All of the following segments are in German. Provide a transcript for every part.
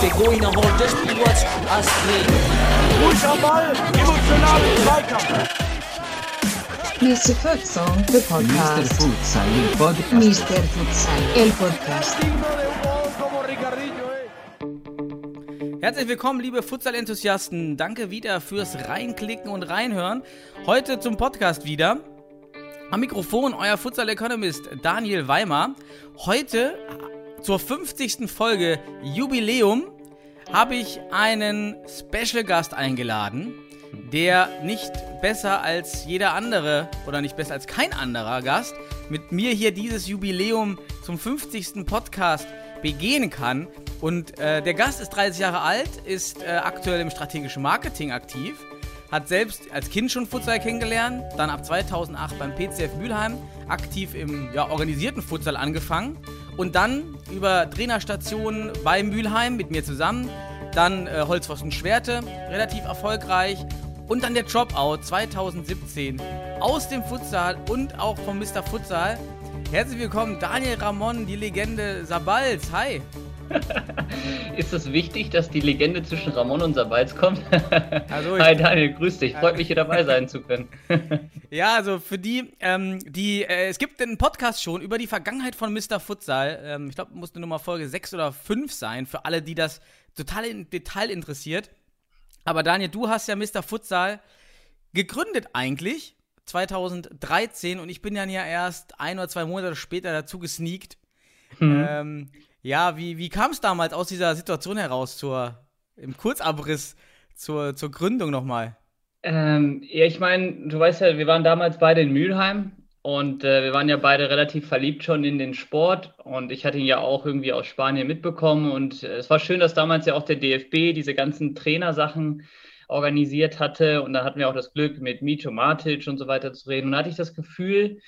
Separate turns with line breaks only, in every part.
Begoina holt das Pilots Astrid.
Ruhig am Ball, emotionalen Zweikampf.
Mr. Futsal, the
Mr.
podcast.
Futsal, il podcast.
Mr. Futsal, el podcast.
Herzlich willkommen, liebe Futsal-Enthusiasten. Danke wieder fürs Reinklicken und Reinhören. Heute zum Podcast wieder. Am Mikrofon euer Futsal-Economist Daniel Weimer. Heute zur 50. Folge Jubiläum habe ich einen Special-Gast eingeladen, der nicht besser als jeder andere oder nicht besser als kein anderer Gast mit mir hier dieses Jubiläum zum 50. Podcast begehen kann. Und äh, der Gast ist 30 Jahre alt, ist äh, aktuell im strategischen Marketing aktiv, hat selbst als Kind schon Futsal kennengelernt, dann ab 2008 beim PCF Mülheim aktiv im ja, organisierten Futsal angefangen und dann über Trainerstationen bei Mülheim mit mir zusammen, dann äh, Holzpfosten Schwerte, relativ erfolgreich und dann der Dropout 2017 aus dem Futsal und auch vom Mr. Futsal. Herzlich willkommen, Daniel Ramon, die Legende Sabals. Hi.
Ist es wichtig, dass die Legende zwischen Ramon und Sabals kommt?
Also
Hi Daniel, grüß dich. Freut mich, hier dabei sein zu können.
Ja, also für die, ähm, die, äh, es gibt einen Podcast schon über die Vergangenheit von Mr. Futsal. Ähm, ich glaube, musste Nummer Folge 6 oder 5 sein, für alle, die das total im Detail interessiert. Aber Daniel, du hast ja Mr. Futsal gegründet eigentlich, 2013, und ich bin dann ja erst ein oder zwei Monate später dazu gesneakt. Ähm, ja, wie, wie kam es damals aus dieser Situation heraus zur, im Kurzabriss zur, zur Gründung nochmal?
Ähm, ja, ich meine, du weißt ja, wir waren damals beide in Mülheim und äh, wir waren ja beide relativ verliebt schon in den Sport und ich hatte ihn ja auch irgendwie aus Spanien mitbekommen und äh, es war schön, dass damals ja auch der DFB diese ganzen Trainersachen organisiert hatte und da hatten wir auch das Glück, mit Mito Matic und so weiter zu reden und da hatte ich das Gefühl,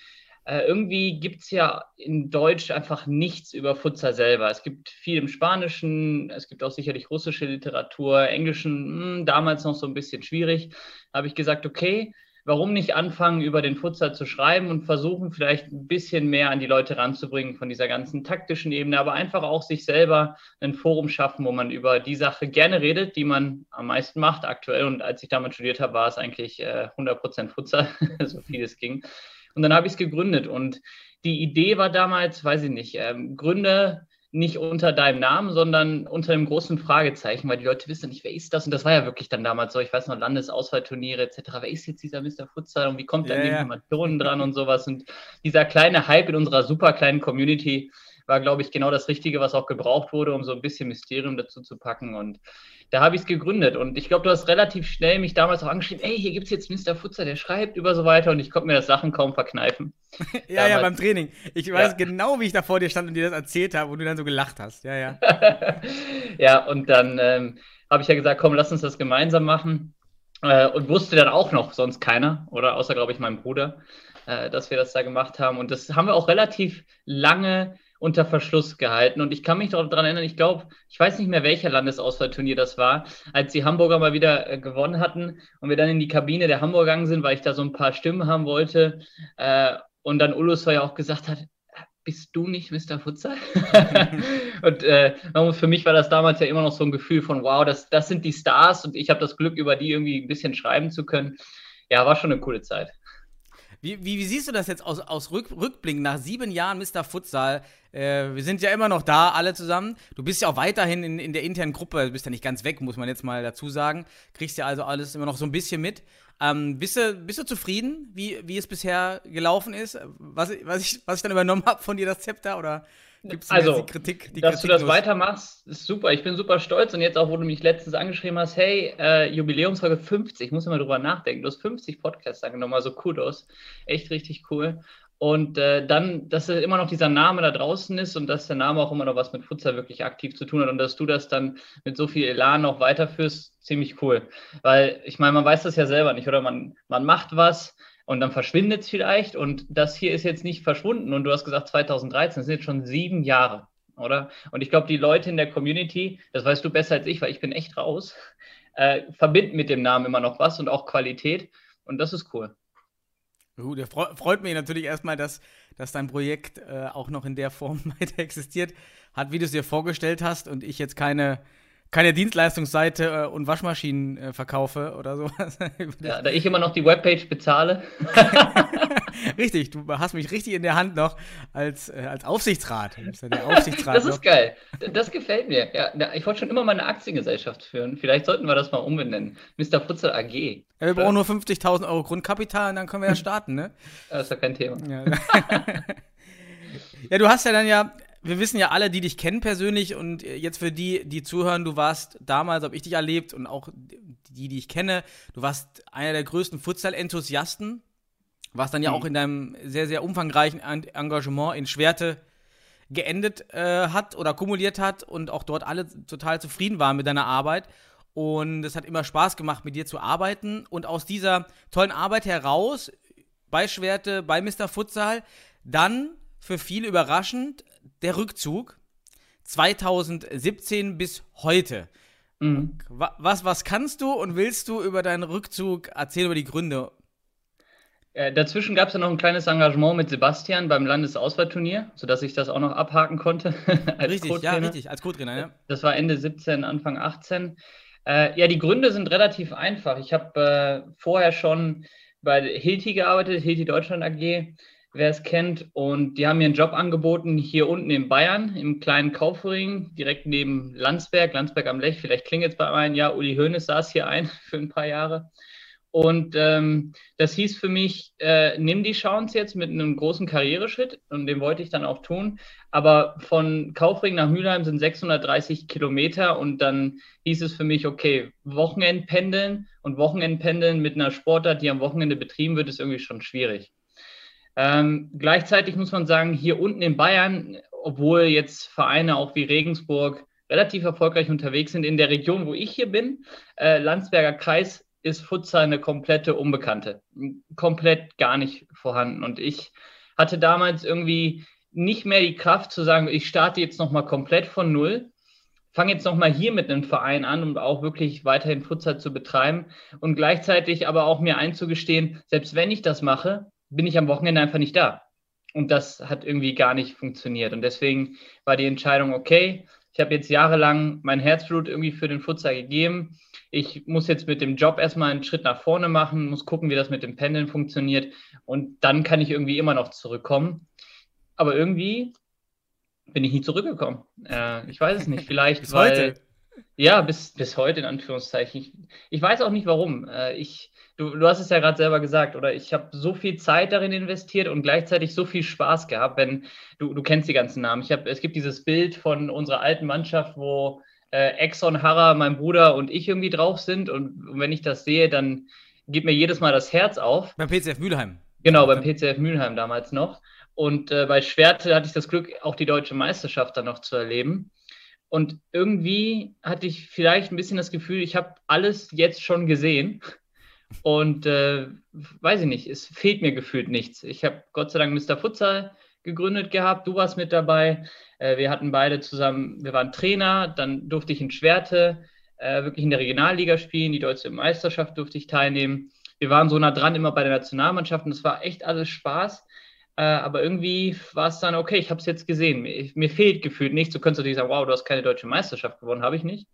äh, irgendwie gibt es ja in Deutsch einfach nichts über Futsal selber. Es gibt viel im Spanischen, es gibt auch sicherlich russische Literatur, Englischen, mh, damals noch so ein bisschen schwierig. Habe ich gesagt, okay, warum nicht anfangen, über den Futsal zu schreiben und versuchen, vielleicht ein bisschen mehr an die Leute ranzubringen von dieser ganzen taktischen Ebene, aber einfach auch sich selber ein Forum schaffen, wo man über die Sache gerne redet, die man am meisten macht aktuell. Und als ich damals studiert habe, war es eigentlich äh, 100% Futsal, so viel es ging. Und dann habe ich es gegründet. Und die Idee war damals, weiß ich nicht, ähm, gründe nicht unter deinem Namen, sondern unter einem großen Fragezeichen, weil die Leute wissen nicht, wer ist das? Und das war ja wirklich dann damals so, ich weiß noch, Landesauswahlturniere etc. Wer ist jetzt dieser Mr. Futsal und wie kommt
Ja,
an die. Informationen dran und sowas? Und dieser kleine Hype in unserer super kleinen Community war, glaube ich, genau das Richtige, was auch gebraucht wurde, um so ein bisschen Mysterium dazu zu packen. Und da habe ich es gegründet. Und ich glaube, du hast relativ schnell mich damals auch angeschrieben, ey, hier gibt es jetzt Mr. Futsal, der schreibt über so weiter. Und ich konnte mir das Sachen kaum verkneifen.
Ja, ja,
Damals.
beim Training. Ich weiß
Ja.
genau, wie ich da vor dir stand und dir das erzählt habe und du dann so gelacht hast. Ja, ja.
ja, und dann ähm, habe ich ja gesagt, komm, lass uns das gemeinsam machen. Äh, und wusste dann auch noch sonst keiner, oder außer, glaube ich, mein Bruder, äh, dass wir das da gemacht haben. Und das haben wir auch relativ lange unter Verschluss gehalten. Und ich kann mich daran erinnern, ich glaube, ich weiß nicht mehr, welcher Landesauswahlturnier das war, als die Hamburger mal wieder äh, gewonnen hatten und wir dann in die Kabine der Hamburger gegangen sind, weil ich da so ein paar Stimmen haben wollte. Äh, und dann Ulus ja auch gesagt hat, bist du nicht Mr. Futsal? und äh, für mich war das damals ja immer noch so ein Gefühl von, wow, das, das sind die Stars und ich habe das Glück, über die irgendwie ein bisschen schreiben zu können. Ja, war schon eine coole Zeit.
Wie, wie, wie siehst du das jetzt aus, aus Rück, Rückblick nach sieben Jahren Mr. Futsal? Äh, wir sind ja immer noch da, alle zusammen. Du bist ja auch weiterhin in, in der internen Gruppe, du bist ja nicht ganz weg, muss man jetzt mal dazu sagen. Kriegst ja also alles immer noch so ein bisschen mit. Ähm, bist, du, bist du zufrieden, wie, wie es bisher gelaufen ist? Was, was, ich, was ich dann übernommen habe von dir, das Zepter? Oder gibt es
Also,
die Kritik? Die
Dass
Kritik
du das
los?
weitermachst, ist super. Ich bin super stolz. Und jetzt auch, wo du mich letztens angeschrieben hast, hey, äh, Jubiläumsfolge 50, ich muss immer drüber nachdenken. Du hast 50 Podcasts angenommen, also Kudos. Echt richtig cool. Und äh, dann, dass immer noch dieser Name da draußen ist und dass der Name auch immer noch was mit Futsal wirklich aktiv zu tun hat und dass du das dann mit so viel Elan noch weiterführst, ziemlich cool. Weil ich meine, man weiß das ja selber nicht, oder? Man, man macht was und dann verschwindet es vielleicht und das hier ist jetzt nicht verschwunden und du hast gesagt 2013, das sind jetzt schon sieben Jahre, oder? Und ich glaube, die Leute in der Community, das weißt du besser als ich, weil ich bin echt raus, äh, verbinden mit dem Namen immer noch was und auch Qualität und das ist cool.
Gut, der freut mich natürlich erstmal, dass, dass dein Projekt äh, auch noch in der Form weiter existiert hat, wie du es dir vorgestellt hast und ich jetzt keine, keine Dienstleistungsseite äh, und Waschmaschinen äh, verkaufe oder sowas.
ja, da ich immer noch die Webpage bezahle.
richtig, du hast mich richtig in der Hand noch als, äh, als Aufsichtsrat.
Ja Aufsichtsrat das ist noch. geil. Das gefällt mir. Ja, ich wollte schon immer mal eine Aktiengesellschaft führen. Vielleicht sollten wir das mal umbenennen. Mr. Futzel AG.
Ja, wir brauchen nur 50.000 Euro Grundkapital und dann können wir ja starten, ne?
Das ist ja kein Thema.
Ja. ja, du hast ja dann ja wir wissen ja alle, die dich kennen persönlich und jetzt für die, die zuhören, du warst damals, habe ich dich erlebt und auch die, die ich kenne, du warst einer der größten Futsal-Enthusiasten, was dann ja mhm. auch in deinem sehr, sehr umfangreichen Engagement in Schwerte geendet äh, hat oder kumuliert hat und auch dort alle total zufrieden waren mit deiner Arbeit. Und es hat immer Spaß gemacht, mit dir zu arbeiten. Und aus dieser tollen Arbeit heraus, bei Schwerte, bei Mr. Futsal, dann für viele überraschend der Rückzug 2017 bis heute. Mhm. Was, was kannst du und willst du über deinen Rückzug erzählen, über die Gründe?
Äh, dazwischen gab es ja noch ein kleines Engagement mit Sebastian beim Landesauswahlturnier, sodass ich das auch noch abhaken konnte.
richtig, ja, richtig, als Co-Trainer, ja.
Das war Ende 17, Anfang 18. Äh, ja, die Gründe sind relativ einfach. Ich habe äh, vorher schon bei Hilti gearbeitet, Hilti Deutschland AG wer es kennt. Und die haben mir einen Job angeboten hier unten in Bayern, im kleinen Kaufring, direkt neben Landsberg, Landsberg am Lech. Vielleicht klingelt es bei einem, ja, Uli Hoeneß saß hier ein für ein paar Jahre. Und ähm, das hieß für mich, äh, nimm die Chance jetzt mit einem großen Karriereschritt und den wollte ich dann auch tun. Aber von Kaufring nach Mülheim sind 630 Kilometer und dann hieß es für mich, okay, Wochenendpendeln und Wochenendpendeln mit einer Sportart, die am Wochenende betrieben wird, ist irgendwie schon schwierig. Ähm, gleichzeitig muss man sagen, hier unten in Bayern, obwohl jetzt Vereine auch wie Regensburg relativ erfolgreich unterwegs sind, in der Region, wo ich hier bin, äh, Landsberger Kreis, ist Futsal eine komplette Unbekannte. Komplett gar nicht vorhanden. Und ich hatte damals irgendwie nicht mehr die Kraft zu sagen, ich starte jetzt nochmal komplett von Null, fange jetzt nochmal hier mit einem Verein an, um auch wirklich weiterhin Futsal zu betreiben und gleichzeitig aber auch mir einzugestehen, selbst wenn ich das mache, bin ich am Wochenende einfach nicht da. Und das hat irgendwie gar nicht funktioniert. Und deswegen war die Entscheidung, okay, ich habe jetzt jahrelang mein Herzblut irgendwie für den Futsal gegeben. Ich muss jetzt mit dem Job erstmal einen Schritt nach vorne machen, muss gucken, wie das mit dem Pendeln funktioniert. Und dann kann ich irgendwie immer noch zurückkommen. Aber irgendwie bin ich nie zurückgekommen. Äh, ich weiß es nicht. Vielleicht,
bis weil. Heute.
Ja, bis, bis heute in Anführungszeichen. Ich, ich weiß auch nicht warum. Äh, ich du, du hast es ja gerade selber gesagt, oder ich habe so viel Zeit darin investiert und gleichzeitig so viel Spaß gehabt, wenn du, du kennst die ganzen Namen. Ich hab, es gibt dieses Bild von unserer alten Mannschaft, wo äh, Exxon, Harrer, mein Bruder und ich irgendwie drauf sind. Und, und wenn ich das sehe, dann geht mir jedes Mal das Herz auf.
Beim PCF Mülheim.
Genau, beim PCF Mülheim damals noch. Und äh, bei Schwerte hatte ich das Glück, auch die deutsche Meisterschaft dann noch zu erleben. Und irgendwie hatte ich vielleicht ein bisschen das Gefühl, ich habe alles jetzt schon gesehen. Und äh, weiß ich nicht, es fehlt mir gefühlt nichts. Ich habe Gott sei Dank Mr. Futsal gegründet gehabt, du warst mit dabei. Äh, wir hatten beide zusammen, wir waren Trainer, dann durfte ich in Schwerte äh, wirklich in der Regionalliga spielen, die deutsche Meisterschaft durfte ich teilnehmen. Wir waren so nah dran immer bei der Nationalmannschaft und es war echt alles Spaß. Äh, aber irgendwie war es dann, okay, ich habe es jetzt gesehen. Mir, mir, fehlt gefühlt nichts. Du könntest natürlich sagen, wow, du hast keine deutsche Meisterschaft gewonnen, habe ich nicht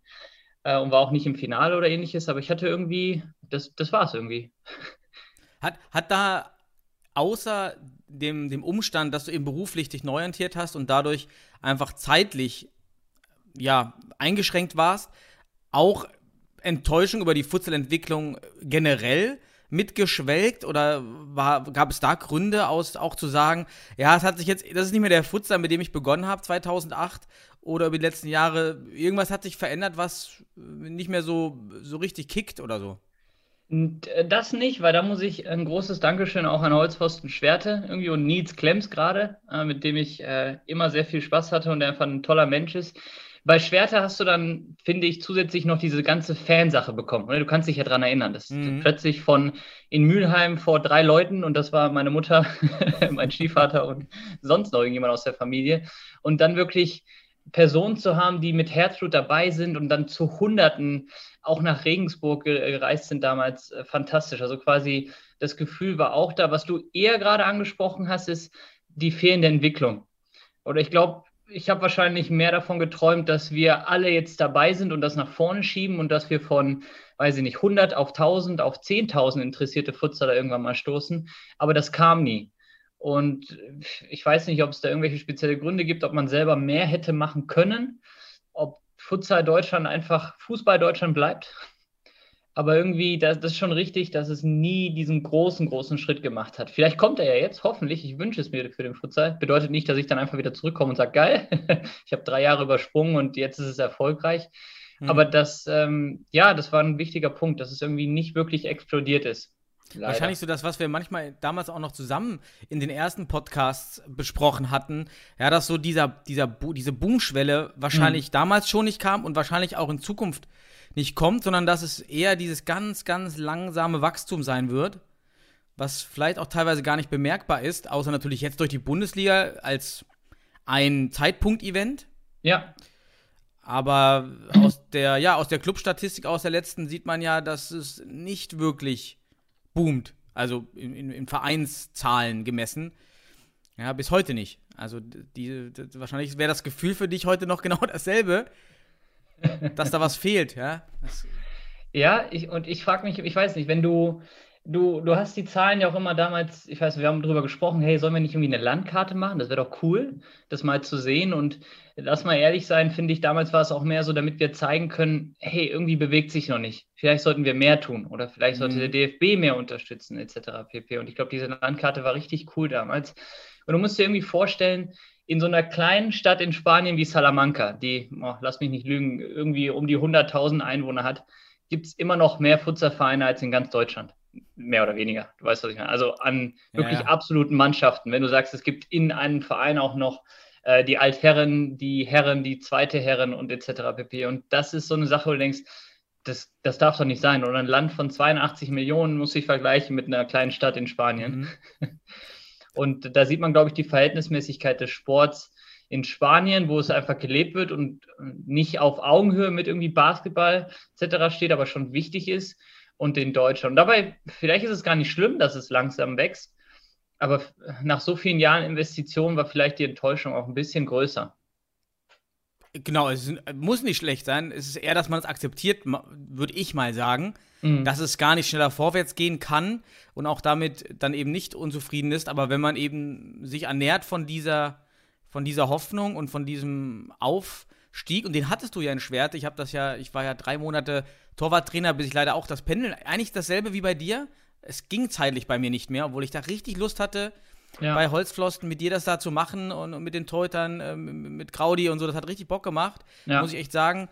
äh, und war auch nicht im Finale oder ähnliches, aber ich hatte irgendwie, das, das war es irgendwie.
Hat, hat da außer dem, dem Umstand, dass du eben beruflich dich neu orientiert hast und dadurch einfach zeitlich ja, eingeschränkt warst, auch Enttäuschung über die Futsalentwicklung generell mitgeschwelgt oder war, gab es da Gründe aus, auch zu sagen, ja, es hat sich jetzt, das ist nicht mehr der Futsal, mit dem ich begonnen habe 2008 oder über die letzten Jahre, irgendwas hat sich verändert, was nicht mehr so, so richtig kickt oder so?
Äh, das nicht, weil da muss ich ein großes Dankeschön auch an Holzpfosten Schwerte irgendwie und Nils Klemms gerade, äh, mit dem ich äh, immer sehr viel Spaß hatte und der einfach ein toller Mensch ist. Bei Schwerte hast du dann, finde ich, zusätzlich noch diese ganze Fansache bekommen. Du kannst dich ja daran erinnern. Das mhm. plötzlich von in Mülheim vor drei Leuten und das war meine Mutter, mein Stiefvater und sonst noch irgendjemand aus der Familie. Und dann wirklich Personen zu haben, die mit Herzblut dabei sind und dann zu Hunderten auch nach Regensburg gereist sind damals, äh, fantastisch. Also quasi das Gefühl war auch da. Was du eher gerade angesprochen hast, ist die fehlende Entwicklung. Oder ich glaube, ich habe wahrscheinlich mehr davon geträumt, dass wir alle jetzt dabei sind und das nach vorne schieben und dass wir von, weiß ich nicht, 100 auf 1000 auf 10.000 interessierte Futsaler irgendwann mal stoßen. Aber das kam nie. Und ich weiß nicht, ob es da irgendwelche spezielle Gründe gibt, ob man selber mehr hätte machen können, ob Futsal Deutschland einfach Fußball Deutschland bleibt. Aber irgendwie, das, das, ist schon richtig, dass es nie diesen großen, großen Schritt gemacht hat. Vielleicht kommt er ja jetzt, hoffentlich. Ich wünsche es mir für den Futsal. Bedeutet nicht, dass ich dann einfach wieder zurückkomme und sage, geil, ich habe drei Jahre übersprungen und jetzt ist es erfolgreich. Mhm. Aber das, ähm, ja, das war ein wichtiger Punkt, dass es irgendwie nicht wirklich explodiert ist.
Leider. Wahrscheinlich so das, was wir manchmal damals auch noch zusammen in den ersten Podcasts besprochen hatten. Ja, dass so dieser, dieser, diese Boomschwelle wahrscheinlich mhm. damals schon nicht kam und wahrscheinlich auch in Zukunft nicht kommt, sondern dass es eher dieses ganz, ganz langsame Wachstum sein wird, was vielleicht auch teilweise gar nicht bemerkbar ist, außer natürlich jetzt durch die Bundesliga als ein Zeitpunkt-Event.
Ja.
Aber aus der, ja, aus der Clubstatistik aus der letzten sieht man ja, dass es nicht wirklich boomt. Also in, in, in Vereinszahlen gemessen. Ja, bis heute nicht. Also die, die wahrscheinlich wäre das Gefühl für dich heute noch genau dasselbe, dass da was fehlt, ja. Das
ja, ich, und ich frage mich, ich weiß nicht, wenn du, du, du hast die Zahlen ja auch immer damals, ich weiß, wir haben darüber gesprochen, hey, sollen wir nicht irgendwie eine Landkarte machen? Das wäre doch cool, das mal zu sehen. Und lass mal ehrlich sein, finde ich, damals war es auch mehr so, damit wir zeigen können, hey, irgendwie bewegt sich noch nicht. Vielleicht sollten wir mehr tun oder vielleicht sollte mhm. der DFB mehr unterstützen, etc. pp. Und ich glaube, diese Landkarte war richtig cool damals. Und du musst dir irgendwie vorstellen, in so einer kleinen Stadt in Spanien wie Salamanca, die, oh, lass mich nicht lügen, irgendwie um die 100.000 Einwohner hat, gibt es immer noch mehr Futsal-Vereine als in ganz Deutschland. Mehr oder weniger. Du weißt, was ich meine. Also an wirklich ja, ja. absoluten Mannschaften. Wenn du sagst, es gibt in einem Verein auch noch äh, die Altherren, die Herren, die zweite Herren und etc. pp. Und das ist so eine Sache, wo du denkst, das, das darf doch nicht sein. Oder ein Land von 82 Millionen muss sich vergleichen mit einer kleinen Stadt in Spanien. Mhm. Und da sieht man, glaube ich, die Verhältnismäßigkeit des Sports in Spanien, wo es einfach gelebt wird und nicht auf Augenhöhe mit irgendwie Basketball etc. steht, aber schon wichtig ist und in Deutschland. Und dabei, vielleicht ist es gar nicht schlimm, dass es langsam wächst, aber nach so vielen Jahren Investitionen war vielleicht die Enttäuschung auch ein bisschen größer.
Genau, es muss nicht schlecht sein. Es ist eher, dass man es akzeptiert, würde ich mal sagen, mhm. dass es gar nicht schneller vorwärts gehen kann und auch damit dann eben nicht unzufrieden ist. Aber wenn man eben sich ernährt von dieser, von dieser Hoffnung und von diesem Aufstieg, und den hattest du ja in Schwert, ich habe das ja, ich war ja drei Monate Torwarttrainer, bis ich leider auch das Pendeln, eigentlich dasselbe wie bei dir. Es ging zeitlich bei mir nicht mehr, obwohl ich da richtig Lust hatte, ja. bei Holzflossen mit dir das da zu machen und, und mit den Teutern, äh, mit Kraudi und so. Das hat richtig Bock gemacht, ja. muss ich echt sagen.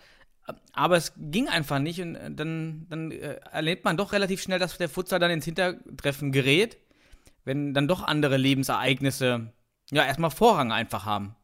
Aber es ging einfach nicht und äh, dann, dann äh, erlebt man doch relativ schnell, dass der Futsal dann ins Hintertreffen gerät, wenn dann doch andere Lebensereignisse ja erstmal Vorrang einfach haben.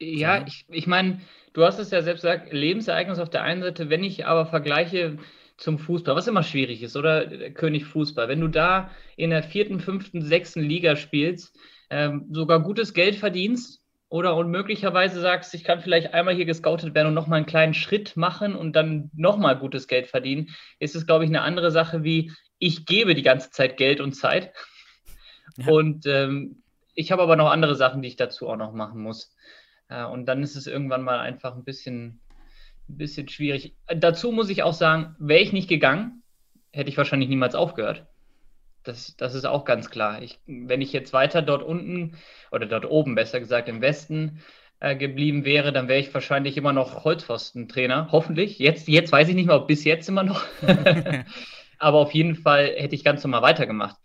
Ja, so. ich, ich meine, du hast es ja selbst gesagt, Lebensereignis auf der einen Seite, wenn ich aber vergleiche zum Fußball, was immer schwierig ist, oder König Fußball, wenn du da in der vierten, fünften, sechsten Liga spielst, ähm, sogar gutes Geld verdienst oder und möglicherweise sagst, ich kann vielleicht einmal hier gescoutet werden und nochmal einen kleinen Schritt machen und dann nochmal gutes Geld verdienen, ist es, glaube ich, eine andere Sache wie, ich gebe die ganze Zeit Geld und Zeit. Ja. Und ähm, ich habe aber noch andere Sachen, die ich dazu auch noch machen muss. Äh, und dann ist es irgendwann mal einfach ein bisschen ein bisschen schwierig. Dazu muss ich auch sagen, wäre ich nicht gegangen, hätte ich wahrscheinlich niemals aufgehört. Das, das ist auch ganz klar. Ich, wenn ich jetzt weiter dort unten oder dort oben, besser gesagt, im Westen äh, geblieben wäre, dann wäre ich wahrscheinlich immer noch Holzpfostentrainer. Hoffentlich. Jetzt, jetzt weiß ich nicht mehr, ob bis jetzt immer noch. Aber auf jeden Fall hätte ich ganz normal weitergemacht.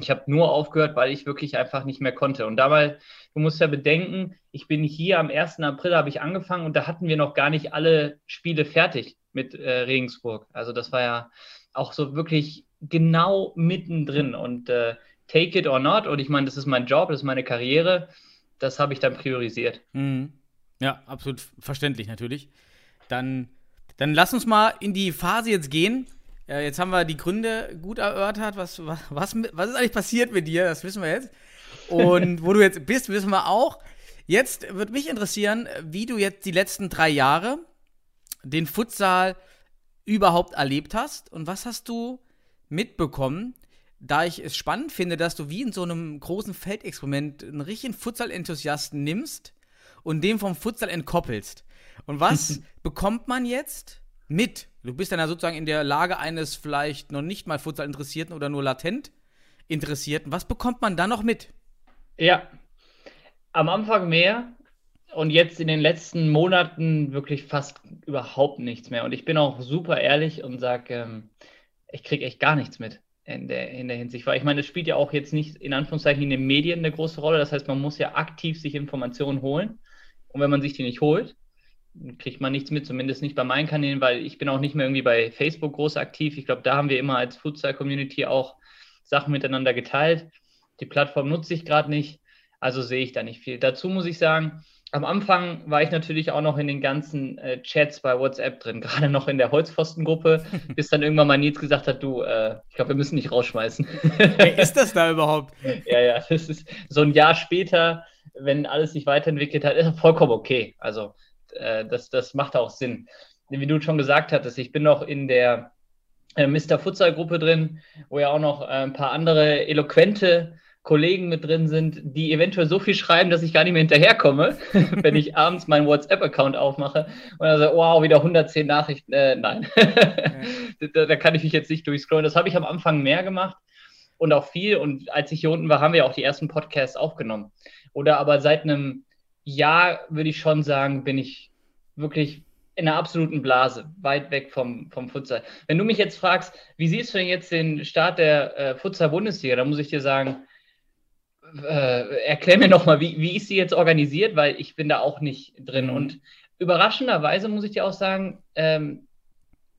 Ich habe nur aufgehört, weil ich wirklich einfach nicht mehr konnte. Und dabei, du musst ja bedenken, ich bin hier am 1. April habe ich angefangen und da hatten wir noch gar nicht alle Spiele fertig mit äh, Regensburg. Also das war ja auch so wirklich genau mittendrin und äh, take it or not. Und ich meine, das ist mein Job, das ist meine Karriere. Das habe ich dann priorisiert.
Mhm. Ja, absolut verständlich natürlich. Dann, dann lass uns mal in die Phase jetzt gehen, ja, jetzt haben wir die Gründe gut erörtert. Was, was, was, was ist eigentlich passiert mit dir? Das wissen wir jetzt. Und wo du jetzt bist, wissen wir auch. Jetzt würde mich interessieren, wie du jetzt die letzten drei Jahre den Futsal überhaupt erlebt hast und was hast du mitbekommen, da ich es spannend finde, dass du wie in so einem großen Feldexperiment einen richtigen Futsal-Enthusiasten nimmst und den vom Futsal entkoppelst. Und was bekommt man jetzt mit? Du bist dann ja sozusagen in der Lage eines vielleicht noch nicht mal Futsal-Interessierten oder nur latent Interessierten. Was bekommt man da noch mit?
Ja, am Anfang mehr und jetzt in den letzten Monaten wirklich fast überhaupt nichts mehr. Und ich bin auch super ehrlich und sage, ähm, ich kriege echt gar nichts mit in der, in der Hinsicht. Weil ich meine, es spielt ja auch jetzt nicht in Anführungszeichen in den Medien eine große Rolle. Das heißt, man muss ja aktiv sich Informationen holen. Und wenn man sich die nicht holt, kriegt man nichts mit, zumindest nicht bei meinen Kanälen, weil ich bin auch nicht mehr irgendwie bei Facebook groß aktiv. Ich glaube, da haben wir immer als Futsal-Community auch Sachen miteinander geteilt. Die Plattform nutze ich gerade nicht, also sehe ich da nicht viel. Dazu muss ich sagen, am Anfang war ich natürlich auch noch in den ganzen äh, Chats bei WhatsApp drin, gerade noch in der Holzpfostengruppe, bis dann irgendwann mal Nils gesagt hat, du, äh, ich glaube, wir müssen dich rausschmeißen.
Wer ist das da überhaupt?
ja, ja, das ist so ein Jahr später, wenn alles sich weiterentwickelt hat, ist vollkommen okay. Also äh, das, das macht auch Sinn. Wie du schon gesagt hattest, ich bin noch in der äh, Mr. Futsal Gruppe drin, wo ja auch noch äh, ein paar andere eloquente Kollegen mit drin sind, die eventuell so viel schreiben, dass ich gar nicht mehr hinterherkomme, wenn ich abends meinen WhatsApp-Account aufmache und dann sage, wow, wieder 110 Nachrichten. Äh, nein, da, da, kann ich mich jetzt nicht durchscrollen. Das habe ich am Anfang mehr gemacht und auch viel. Und als ich hier unten war, haben wir auch die ersten Podcasts aufgenommen. Oder aber seit einem Jahr würde ich schon sagen, bin ich wirklich in einer absoluten Blase, weit weg vom, vom Futsal. Wenn du mich jetzt fragst, wie siehst du denn jetzt den Start der äh, Futsal-Bundesliga, dann muss ich dir sagen, äh, erklär mir nochmal, wie, wie ist sie jetzt organisiert, weil ich bin da auch nicht drin. Mhm. Und überraschenderweise muss ich dir auch sagen, ähm,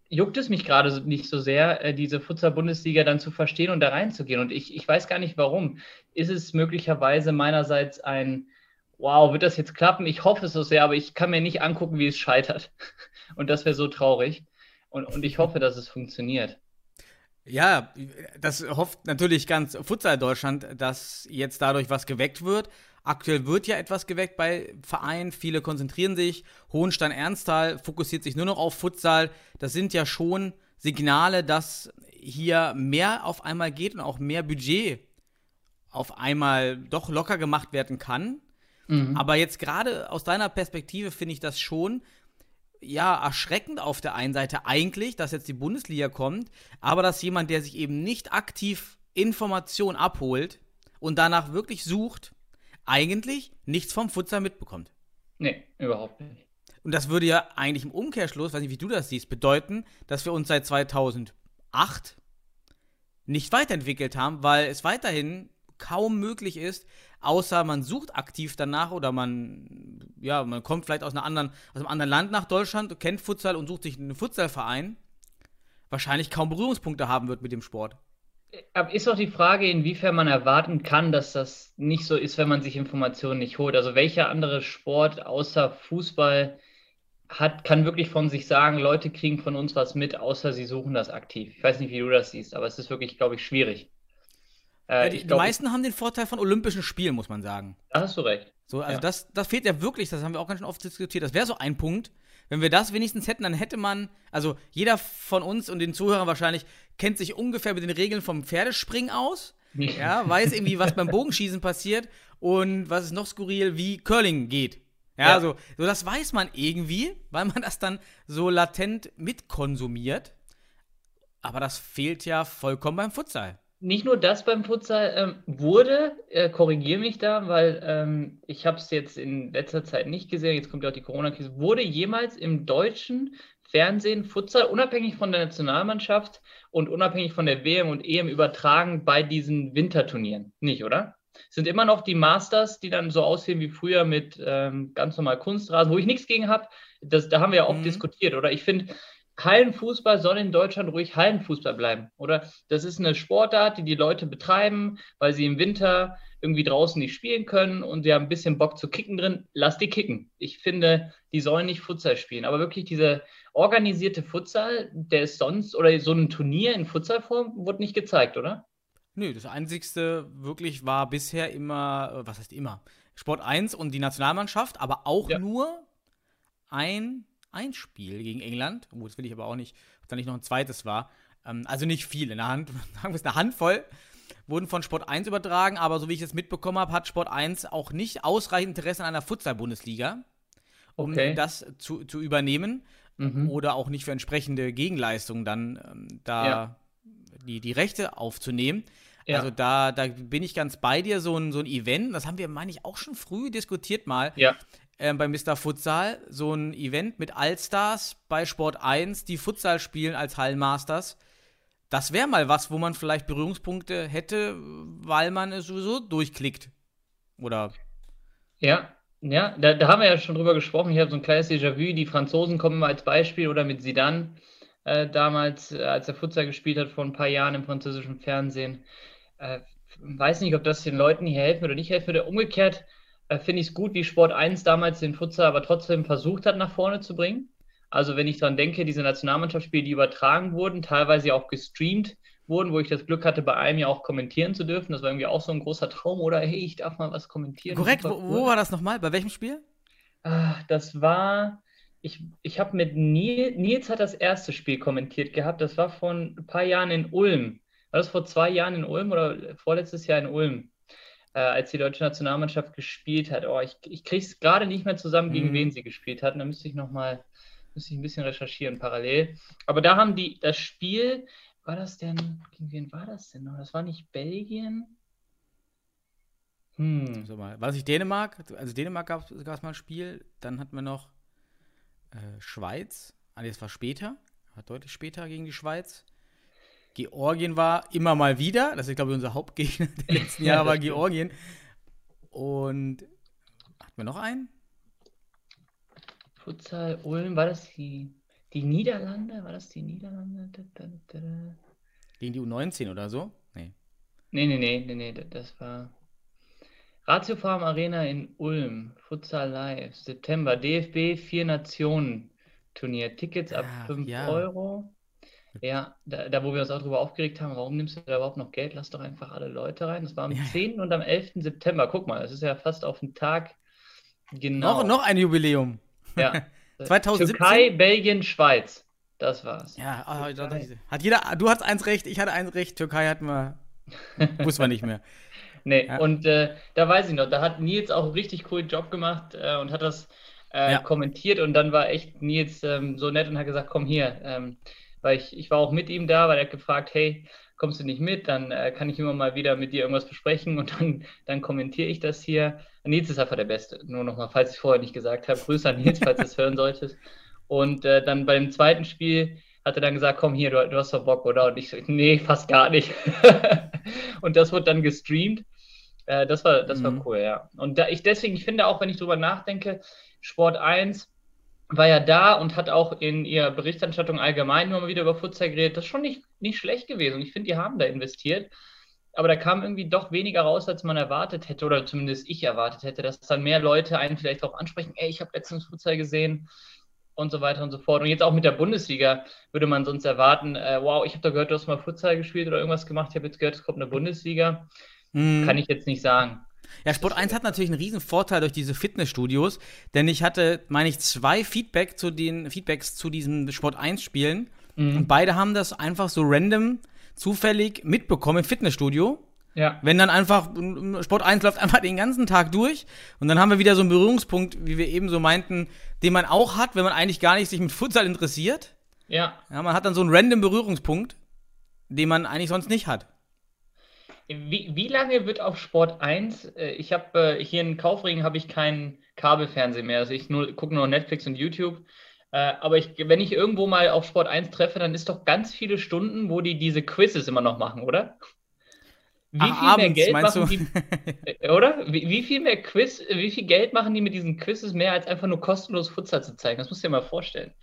juckt es mich gerade nicht so sehr, äh, diese Futsal-Bundesliga dann zu verstehen und da reinzugehen. Und ich, ich weiß gar nicht warum. Ist es möglicherweise meinerseits ein, wow, wird das jetzt klappen? Ich hoffe es so sehr, aber ich kann mir nicht angucken, wie es scheitert. Und das wäre so traurig. Und, und ich hoffe, dass es funktioniert.
Ja, das hofft natürlich ganz Futsal Deutschland, dass jetzt dadurch was geweckt wird. Aktuell wird ja etwas geweckt bei Vereinen. Viele konzentrieren sich. Hohenstein-Ernsthal fokussiert sich nur noch auf Futsal. Das sind ja schon Signale, dass hier mehr auf einmal geht und auch mehr Budget auf einmal doch locker gemacht werden kann. Mhm. Aber jetzt gerade aus deiner Perspektive finde ich das schon ja, erschreckend auf der einen Seite eigentlich, dass jetzt die Bundesliga kommt, aber dass jemand, der sich eben nicht aktiv Information abholt und danach wirklich sucht, eigentlich nichts vom Futsal mitbekommt.
Nee, überhaupt nicht.
Und das würde ja eigentlich im Umkehrschluss, weiß nicht, wie du das siehst, bedeuten, dass wir uns seit 2008 nicht weiterentwickelt haben, weil es weiterhin kaum möglich ist, außer man sucht aktiv danach oder man, ja, man kommt vielleicht aus, einer anderen, aus einem anderen Land nach Deutschland, kennt Futsal und sucht sich einen Futsalverein, wahrscheinlich kaum Berührungspunkte haben wird mit dem Sport.
Ist doch die Frage, inwiefern man erwarten kann, dass das nicht so ist, wenn man sich Informationen nicht holt. Also welcher andere Sport außer Fußball hat, kann wirklich von sich sagen, Leute kriegen von uns was mit, außer sie suchen das aktiv. Ich weiß nicht, wie du das siehst, aber es ist wirklich, glaube ich, schwierig.
Äh, die, glaub, die, meisten haben den Vorteil von Olympischen Spielen, muss man sagen.
Da hast du recht.
So, also ja. das, das fehlt ja wirklich, das haben wir auch ganz schön oft diskutiert. Das wäre so ein Punkt. Wenn wir das wenigstens hätten, dann hätte man, also jeder von uns und den Zuhörern wahrscheinlich kennt sich ungefähr mit den Regeln vom Pferdespringen aus. ja, weiß irgendwie, was beim Bogenschießen passiert und was ist noch skurril, wie Curling geht. Ja, ja. So, so das weiß man irgendwie, weil man das dann so latent mitkonsumiert. Aber das fehlt ja vollkommen beim Futsal
nicht nur das beim Futsal ähm, wurde, äh, korrigiere mich da, weil ähm, ich habe es jetzt in letzter Zeit nicht gesehen, jetzt kommt ja auch die Corona-Krise, wurde jemals im deutschen Fernsehen Futsal unabhängig von der Nationalmannschaft und unabhängig von der WM und EM übertragen bei diesen Winterturnieren? Nicht, oder? Sind immer noch die Masters, die dann so aussehen wie früher mit ähm, ganz normal Kunstrasen, wo ich nichts gegen habe. Da haben wir ja oft mhm. diskutiert, oder? Ich finde, Hallenfußball soll in Deutschland ruhig Hallenfußball bleiben, oder? Das ist eine Sportart, die die Leute betreiben, weil sie im Winter irgendwie draußen nicht spielen können und sie haben ein bisschen Bock zu kicken drin. Lass die kicken. Ich finde, die sollen nicht Futsal spielen. Aber wirklich diese organisierte Futsal, der ist sonst, oder so ein Turnier in Futsalform, wurde nicht gezeigt, oder?
Nö, das Einzigste wirklich war bisher immer, äh, was heißt immer, Sport 1 und die Nationalmannschaft, aber auch ja. nur ein ein Spiel gegen England, oh, das will ich aber auch nicht, ob da nicht noch ein zweites war. Ähm, also nicht viele, eine, Hand, sagen wir es, eine Handvoll wurden von Sport 1 übertragen, aber so wie ich es mitbekommen habe, hat Sport 1 auch nicht ausreichend Interesse an einer Futsal-Bundesliga, um
Okay.
das zu, zu übernehmen
Mhm.
oder auch nicht für entsprechende Gegenleistungen dann ähm, da
Ja.
die, die Rechte aufzunehmen.
Ja.
Also da, da bin ich ganz bei dir, so ein, so ein Event, das haben wir, meine ich, auch schon früh diskutiert mal
Ja,
ähm, bei Mr. Futsal, so ein Event mit Allstars bei Sport 1, die Futsal spielen als Hallenmasters. Das wäre mal was, wo man vielleicht Berührungspunkte hätte, weil man es sowieso durchklickt. Oder
ja, ja, da, da haben wir ja schon drüber gesprochen. Ich habe so ein kleines Déjà-vu. Die Franzosen kommen als Beispiel oder mit Zidane äh, damals, äh, als er Futsal gespielt hat vor ein paar Jahren im französischen Fernsehen. Äh, weiß nicht, ob das den Leuten hier helfen oder nicht helfen würde. Umgekehrt äh, finde ich es gut, wie Sport 1 damals den Futsal aber trotzdem versucht hat, nach vorne zu bringen. Also wenn ich daran denke, diese Nationalmannschaftsspiele, die übertragen wurden, teilweise auch gestreamt wurden, wo ich das Glück hatte, bei einem ja auch kommentieren zu dürfen. Das war irgendwie auch so ein großer Traum. Oder hey, ich darf mal was kommentieren.
korrekt, wo, wo war das nochmal? Bei welchem Spiel?
Ah, das war, ich, ich habe mit Nils, Nils hat das erste Spiel kommentiert gehabt. Das war vor ein paar Jahren in Ulm. War das vor zwei Jahren in Ulm oder vorletztes Jahr in Ulm, äh, als die deutsche Nationalmannschaft gespielt hat? Oh, ich, ich kriege es gerade nicht mehr zusammen, gegen
Mhm.
wen sie gespielt hatten. Da müsste ich noch mal, müsste ich ein bisschen recherchieren parallel. Aber da haben die das Spiel, war das denn, gegen wen war das denn noch? Das war nicht Belgien? Hm.
So mal. War das nicht Dänemark? Also Dänemark gab es mal ein Spiel. Dann hatten wir noch äh, Schweiz. Ah, das war später. War deutlich später gegen die Schweiz. Georgien war immer mal wieder. Das ist, glaube ich, unser Hauptgegner der letzten
Ja,
Jahre war. Georgien. Und hatten wir noch einen?
Futsal Ulm, war das die, die Niederlande? War das die Niederlande? Da, da, da.
Gegen die U19 oder so? Nee.
Nee, nee, nee, nee, nee, da- das war Ratio Farm Arena in Ulm, Futsal Live, September, DFB Vier Nationen Turnier, Tickets ab
Ach,
5
ja.
Euro. Ja, da, da wo wir uns auch drüber aufgeregt haben, warum nimmst du da überhaupt noch Geld? Lass doch einfach alle Leute rein. Das war am
Ja.
10. und am 11. September. Guck mal, das ist ja fast auf den Tag genau.
Noch, noch ein Jubiläum.
Ja.
2017?
Türkei, Belgien, Schweiz. Das war's.
Ja, da- hat jeder, du hast eins recht, ich hatte eins recht, Türkei hatten wir, wussten wir nicht mehr.
Nee,
Ja.
und äh, da weiß ich noch, da hat Nils auch einen richtig coolen Job gemacht äh, und hat das äh,
Ja.
kommentiert und dann war echt Nils ähm, so nett und hat gesagt, komm hier, ähm, weil ich, ich war auch mit ihm da, weil er hat gefragt, hey, kommst du nicht mit, dann äh, kann ich immer mal wieder mit dir irgendwas besprechen und dann, dann kommentiere ich das hier. Nils ist einfach der Beste, nur nochmal, falls ich vorher nicht gesagt habe, Grüße an Nils, falls du es hören solltest. Und äh, dann bei dem zweiten Spiel hat er dann gesagt, komm hier, du, du hast doch Bock, oder? Und ich so, nee, fast gar nicht. und das wurde dann gestreamt. Äh, das war, das
Mhm.
war cool, ja. Und da ich deswegen ich finde auch, wenn ich drüber nachdenke, Sport 1 war ja da und hat auch in ihrer Berichterstattung allgemein immer mal wieder über Futsal geredet. Das ist schon nicht, nicht schlecht gewesen. Und ich finde, die haben da investiert. Aber da kam irgendwie doch weniger raus, als man erwartet hätte, oder zumindest ich erwartet hätte, dass dann mehr Leute einen vielleicht darauf ansprechen, ey, ich habe letztens Futsal gesehen und so weiter und so fort. Und jetzt auch mit der Bundesliga würde man sonst erwarten, äh, wow, ich habe da gehört, du hast mal Futsal gespielt oder irgendwas gemacht, ich habe jetzt gehört, es kommt eine Bundesliga.
Mhm.
Kann ich jetzt nicht sagen.
Ja, Sport 1 hat natürlich einen riesen Vorteil durch diese Fitnessstudios, denn ich hatte, meine ich, zwei Feedback zu den Feedbacks zu diesen Sport 1 Spielen
Mhm.
und beide haben das einfach so random zufällig mitbekommen im Fitnessstudio.
Ja,
Wenn dann einfach Sport 1 läuft einfach den ganzen Tag durch und dann haben wir wieder so einen Berührungspunkt, wie wir eben so meinten, den man auch hat, wenn man eigentlich gar nicht sich mit Futsal interessiert.
ja.
Ja, man hat dann so einen random Berührungspunkt, den man eigentlich sonst nicht hat.
Wie, wie lange wird auf Sport 1, äh, ich habe äh, hier in Kaufringen habe ich keinen Kabelfernsehen mehr, also ich nur, gucke nur Netflix und YouTube. Äh, aber ich, wenn ich irgendwo mal auf Sport 1 treffe, dann ist doch ganz viele Stunden, wo die diese Quizzes immer noch machen, oder? Wie
Ach,
viel mehr
abends,
Geld
meinst
machen die, oder? Wie, wie viel mehr Quiz, wie viel Geld machen die mit diesen Quizzes mehr, als einfach nur kostenlos Futsal zu zeigen? Das musst du dir mal vorstellen,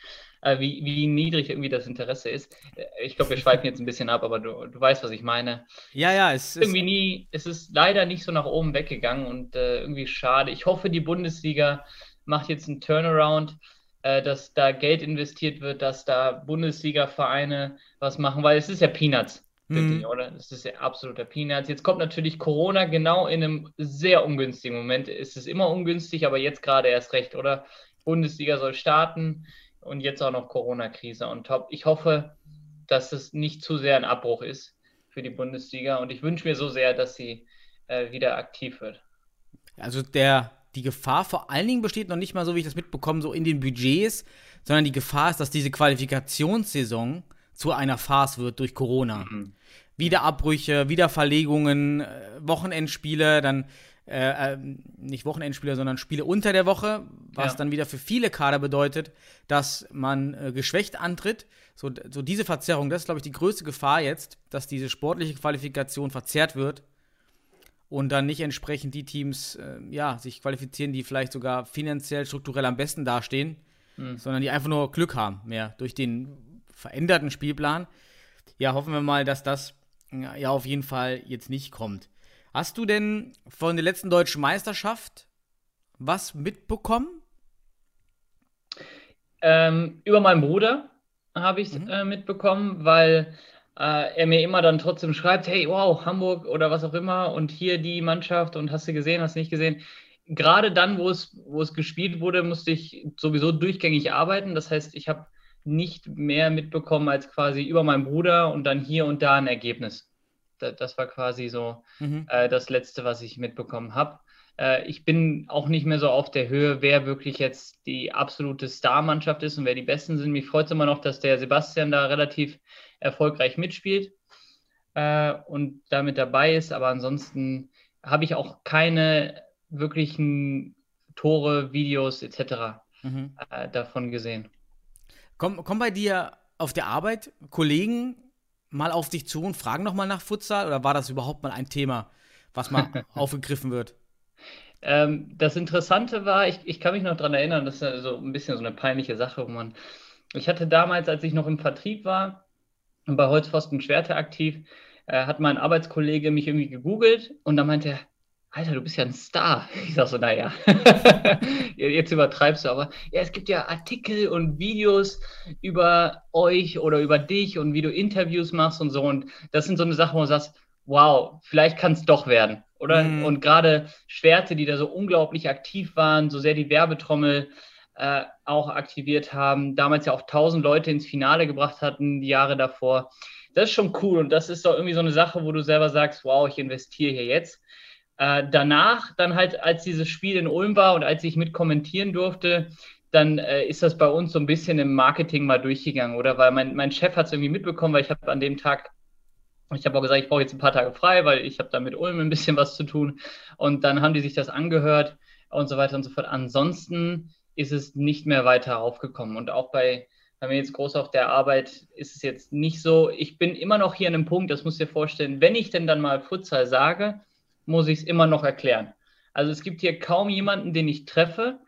wie, wie niedrig irgendwie das Interesse ist. Äh, Ich glaube, wir schweifen jetzt ein bisschen ab, aber du, du weißt, was ich meine
Ja, ja, es ist.
irgendwie nie, es ist leider nicht so nach oben weggegangen und äh, irgendwie schade. Ich hoffe, die Bundesliga macht jetzt einen Turnaround, äh, dass da Geld investiert wird, dass da Bundesliga-Vereine was machen, weil es ist ja Peanuts.
Mhm.
oder? Es ist ja absoluter Peanuts. Jetzt kommt natürlich Corona genau in einem sehr ungünstigen Moment. Es ist immer ungünstig, aber jetzt gerade erst recht, oder? Bundesliga soll starten und jetzt auch noch Corona-Krise on top. Ich hoffe, dass es nicht zu sehr ein Abbruch ist für die Bundesliga. Und ich wünsche mir so sehr, dass sie äh, wieder aktiv wird.
Also der, die Gefahr vor allen Dingen besteht noch nicht mal so, wie ich das mitbekomme, so in den Budgets, sondern die Gefahr ist, dass diese Qualifikationssaison zu einer Farce wird durch Corona. Mhm. Wieder Abbrüche, wieder Verlegungen, äh, Wochenendspiele, dann äh, äh, nicht Wochenendspiele, sondern Spiele unter der Woche, was ja. dann wieder für viele Kader bedeutet, dass man äh, geschwächt antritt. So, so diese Verzerrung, das ist, glaube ich, die größte Gefahr jetzt, dass diese sportliche Qualifikation verzerrt wird und dann nicht entsprechend die Teams äh, ja, sich qualifizieren, die vielleicht sogar finanziell, strukturell am besten dastehen, mhm. sondern die einfach nur Glück haben, mehr durch den veränderten Spielplan. Ja, hoffen wir mal, dass das ja auf jeden Fall jetzt nicht kommt. Hast du denn von der letzten deutschen Meisterschaft was mitbekommen?
Ähm, über meinen Bruder habe ich es mhm. äh, mitbekommen, weil äh, er mir immer dann trotzdem schreibt, hey, wow, Hamburg oder was auch immer und hier die Mannschaft und hast du gesehen, hast du nicht gesehen. Gerade dann, wo es, wo es gespielt wurde, musste ich sowieso durchgängig arbeiten. Das heißt, ich habe nicht mehr mitbekommen als quasi über meinen Bruder und dann hier und da ein Ergebnis. Das, war quasi so mhm. äh, das Letzte, was ich mitbekommen habe. Äh, ich bin auch nicht mehr so auf der Höhe, wer wirklich jetzt die absolute Star-Mannschaft ist und wer die Besten sind. Mich freut es immer noch, dass der Sebastian da relativ erfolgreich mitspielt äh, und damit dabei ist. Aber ansonsten habe ich auch keine wirklichen Tore, Videos etc. Mhm. Äh, davon gesehen.
Kommen komm bei dir auf der Arbeit Kollegen mal auf dich zu und fragen nochmal nach Futsal oder war das überhaupt mal ein Thema, was mal aufgegriffen wird?
Ähm, das Interessante war, ich, ich kann mich noch daran erinnern, das ist so ein bisschen so eine peinliche Sache, wo man. Ich hatte damals, als ich noch im Vertrieb war, und bei Holzpfosten Schwerte aktiv, äh, hat mein Arbeitskollege mich irgendwie gegoogelt und dann meinte er, Alter, du bist ja ein Star. Ich sag so, naja, jetzt übertreibst du aber. Ja, es gibt ja Artikel und Videos über euch oder über dich und wie du Interviews machst und so. Und das sind so eine Sache, wo du sagst, wow, vielleicht kann es doch werden. Oder? Mhm. Und gerade Schwerte, die da so unglaublich aktiv waren, so sehr die Werbetrommel äh, auch aktiviert haben, damals ja auch 1000 Leute ins Finale gebracht hatten, die Jahre davor. Das ist schon cool und das ist doch irgendwie so eine Sache, wo du selber sagst, wow, ich investiere hier jetzt. Äh, danach, dann halt, als dieses Spiel in Ulm war und als ich mit kommentieren durfte, dann äh, ist das bei uns so ein bisschen im Marketing mal durchgegangen, oder? Weil mein, mein Chef hat es irgendwie mitbekommen, weil ich habe an dem Tag, ich habe auch gesagt, ich brauche jetzt ein paar Tage frei, weil ich habe da mit Ulm ein bisschen was zu tun. Und dann haben die sich das angehört und so weiter und so fort. Ansonsten ist es nicht mehr weiter aufgekommen. Und auch bei, bei mir jetzt groß auf der Arbeit ist es jetzt nicht so. Ich bin immer noch hier an einem Punkt, das muss dir vorstellen, wenn ich denn dann mal Futsal sage, muss ich es immer noch erklären. Also es gibt hier kaum jemanden, den ich treffe,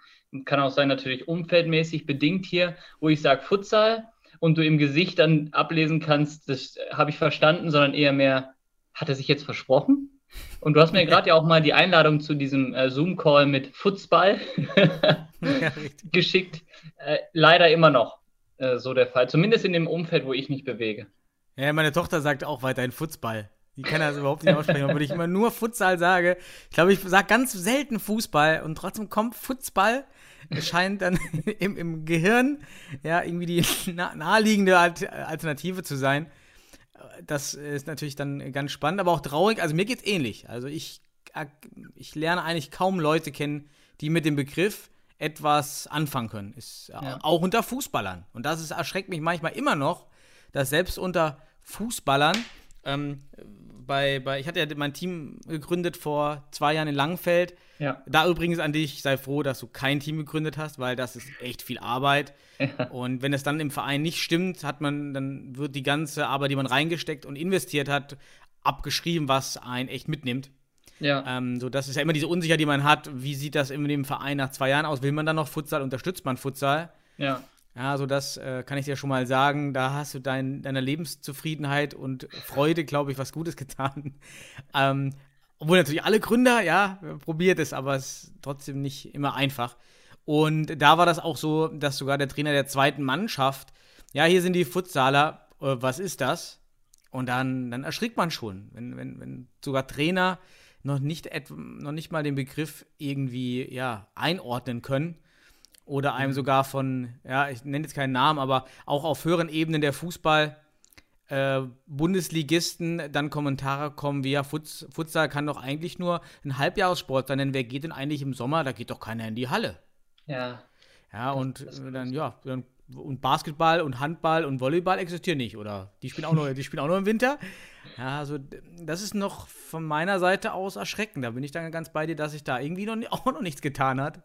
kann auch sein natürlich umfeldmäßig bedingt hier, wo ich sage Futsal und du im Gesicht dann ablesen kannst, das habe ich verstanden, sondern eher mehr, hat er sich jetzt versprochen? Und du hast mir gerade ja auch mal die Einladung zu diesem äh, Zoom-Call mit Fußball ja, geschickt. Äh, leider immer noch äh, so der Fall. Zumindest in dem Umfeld, wo ich mich bewege.
Ja, meine Tochter sagt auch weiterhin Fußball. Die kann das überhaupt nicht aussprechen, obwohl ich immer nur Futsal sage. Ich glaube, ich sage ganz selten Fußball und trotzdem kommt Fußball. Es scheint dann im, im Gehirn ja irgendwie die naheliegende Alternative zu sein das ist natürlich dann ganz spannend, aber auch traurig. Also mir geht es ähnlich. Also ich, ich lerne eigentlich kaum Leute kennen, die mit dem Begriff etwas anfangen können. Ist ja. auch unter Fußballern. Und das ist, erschreckt mich manchmal immer noch, dass selbst unter Fußballern ähm, bei, bei, ich hatte ja mein Team gegründet vor zwei Jahren in Langfeld. Ja. Da übrigens an dich, sei froh, dass du kein Team gegründet hast, weil das ist echt viel Arbeit. Ja. Und wenn es dann im Verein nicht stimmt, hat man, dann wird die ganze Arbeit, die man reingesteckt und investiert hat, abgeschrieben, was einen echt mitnimmt. Ja. Ähm, so, das ist ja immer diese Unsicherheit, die man hat. Wie sieht das in dem Verein nach zwei Jahren aus? Will man dann noch Futsal? Unterstützt man Futsal? Ja. Ja, also das äh, kann ich dir schon mal sagen. Da hast du dein, deiner Lebenszufriedenheit und Freude, glaube ich, was Gutes getan. Ähm, obwohl natürlich alle Gründer, ja, probiert es, aber es ist trotzdem nicht immer einfach. Und da war das auch so, dass sogar der Trainer der zweiten Mannschaft, ja, hier sind die Futsaler, äh, was ist das? Und dann, dann erschrickt man schon, wenn, wenn, wenn sogar Trainer noch nicht, noch nicht mal den Begriff irgendwie ja, einordnen können oder einem mhm. sogar von, ja, ich nenne jetzt keinen Namen, aber auch auf höheren Ebenen der Fußball äh, Bundesligisten dann Kommentare kommen wie, ja, Futs, Futsal kann doch eigentlich nur ein Halbjahressport sein, denn wer geht denn eigentlich im Sommer? Da geht doch keiner in die Halle.
Ja.
Ja, und dann, ja, dann, und Basketball und Handball und Volleyball existieren nicht, oder? Die spielen auch nur, die spielen auch nur im Winter. Ja, also das ist noch von meiner Seite aus erschreckend. Da bin ich dann ganz bei dir, dass sich da irgendwie noch, auch noch nichts getan hat.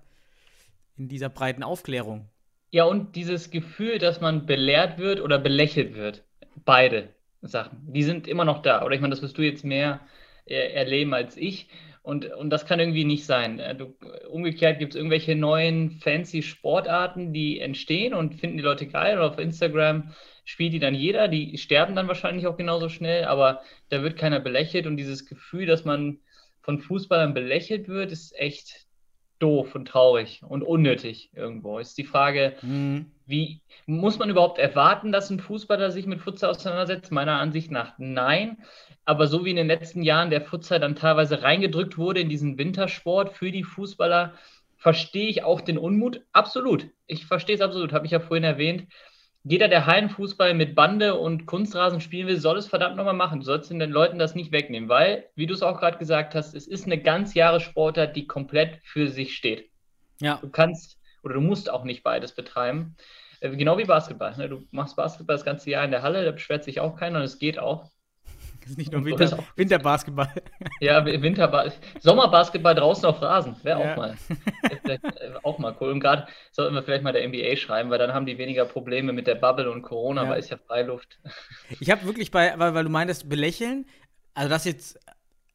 In dieser breiten Aufklärung.
Ja, und dieses Gefühl, dass man belehrt wird oder belächelt wird. Beide Sachen. Die sind immer noch da. Oder ich meine, das wirst du jetzt mehr äh, erleben als ich. Und, und das kann irgendwie nicht sein. Äh, Du, umgekehrt gibt es irgendwelche neuen fancy Sportarten, die entstehen und finden die Leute geil. Und auf Instagram spielt die dann jeder. Die sterben dann wahrscheinlich auch genauso schnell, aber da wird keiner belächelt. Und dieses Gefühl, dass man von Fußballern belächelt wird, ist echt doof und traurig und unnötig irgendwo. Ist die Frage,
Mhm.
wie muss man überhaupt erwarten, dass ein Fußballer sich mit Futsal auseinandersetzt? Meiner Ansicht nach nein. Aber so wie in den letzten Jahren der Futsal dann teilweise reingedrückt wurde in diesen Wintersport für die Fußballer, verstehe ich auch den Unmut. Absolut. Ich verstehe es absolut. Habe ich ja vorhin erwähnt. Jeder, der Hallenfußball mit Bande und Kunstrasen spielen will, soll es verdammt nochmal machen. Du sollst den Leuten das nicht wegnehmen, weil, wie du es auch gerade gesagt hast, es ist eine ganz Sportart, die komplett für sich steht.
Ja,
Du kannst oder du musst auch nicht beides betreiben. Äh, Genau wie Basketball. Ne? Du machst Basketball das ganze Jahr in der Halle, da beschwert sich auch keiner und es geht auch.
Das ist nicht nur Winter,
das auch.
Winterbasketball.
Ja, Winter, Sommerbasketball draußen auf Rasen, wäre
Ja.
auch mal. Wär äh, auch mal cool. Und gerade sollten wir vielleicht mal der NBA schreiben, weil dann haben die weniger Probleme mit der Bubble und Corona,
Ja.
weil es ja Freiluft.
Ich habe wirklich bei, weil, weil du meintest, belächeln, also dass jetzt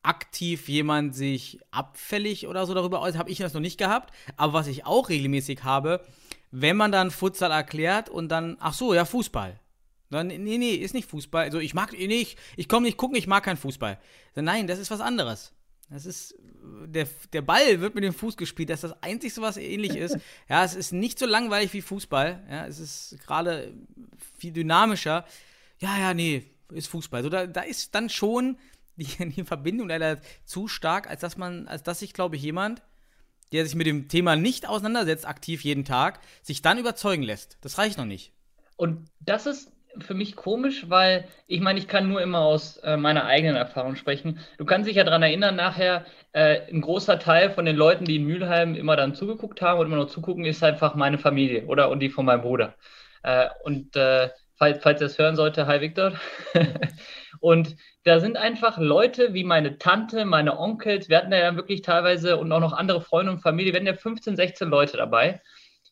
aktiv jemand sich abfällig oder so darüber äußert, habe ich das noch nicht gehabt. Aber was ich auch regelmäßig habe, wenn man dann Futsal erklärt und dann, ach so, ja, Fußball. Dann, nee, nee, ist nicht Fußball. Also ich mag, nee, ich, ich komme nicht gucken, ich mag keinen Fußball. Nein, das ist was anderes. Das ist, der, der Ball wird mit dem Fuß gespielt, das ist das Einzige, was ähnlich ist. Ja, es ist nicht so langweilig wie Fußball. Ja, es ist gerade viel dynamischer. Ja, ja, nee, ist Fußball. So, da, da ist dann schon die, die Verbindung leider zu stark, als dass man, als dass sich, glaube ich, jemand, der sich mit dem Thema nicht auseinandersetzt, aktiv jeden Tag, sich dann überzeugen lässt. Das reicht noch nicht.
Und das ist für mich komisch, weil ich meine, ich kann nur immer aus äh, meiner eigenen Erfahrung sprechen. Du kannst dich ja daran erinnern, nachher äh, ein großer Teil von den Leuten, die in Mülheim immer dann zugeguckt haben und immer noch zugucken, ist einfach meine Familie oder und die von meinem Bruder. Äh, und äh, falls, falls er es hören sollte, hi Victor. und da sind einfach Leute wie meine Tante, meine Onkels, wir hatten ja wirklich teilweise und auch noch andere Freunde und Familie, wir hatten ja 15, 16 Leute dabei,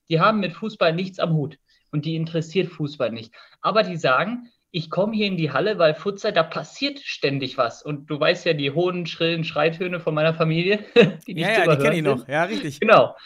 die haben mit Fußball nichts am Hut und die interessiert Fußball nicht. Aber die sagen, ich komme hier in die Halle, weil Futsal, da passiert ständig was. Und du weißt ja die hohen, schrillen Schreitöne von meiner Familie, die nicht
Ja, ja, die kenne ich noch. Ja, richtig.
Genau.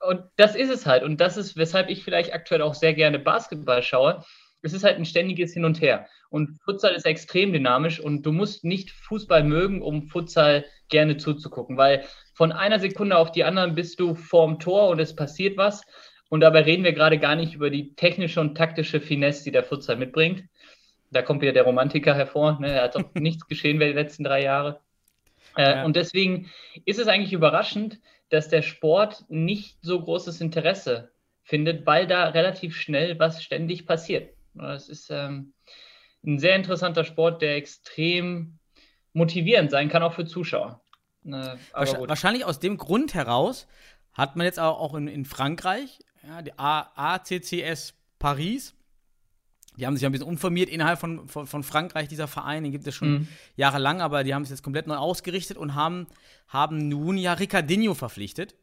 Und das ist es halt. Und das ist, weshalb ich vielleicht aktuell auch sehr gerne Basketball schaue. Es ist halt ein ständiges Hin und Her. Und Futsal ist extrem dynamisch und du musst nicht Fußball mögen, um Futsal gerne zuzugucken, weil von einer Sekunde auf die andere bist du vorm Tor und es passiert was. Und dabei reden wir gerade gar nicht über die technische und taktische Finesse, die der Futsal mitbringt. Da kommt wieder der Romantiker hervor. Ne? Er hat doch nichts geschehen während die letzten drei Jahre. Äh,
Ja.
Und deswegen ist es eigentlich überraschend, dass der Sport nicht so großes Interesse findet, weil da relativ schnell was ständig passiert. Es ist ähm, ein sehr interessanter Sport, der extrem motivierend sein kann, auch für Zuschauer. Äh, aber
Wahrsch-
gut.
Wahrscheinlich aus dem Grund heraus hat man jetzt auch, auch in, in Frankreich, ja, die ACCS Paris, die haben sich ja ein bisschen umformiert innerhalb von, von, von Frankreich, dieser Verein, den gibt es schon
Mhm.
jahrelang, aber die haben es jetzt komplett neu ausgerichtet und haben, haben nun ja Ricardinho verpflichtet.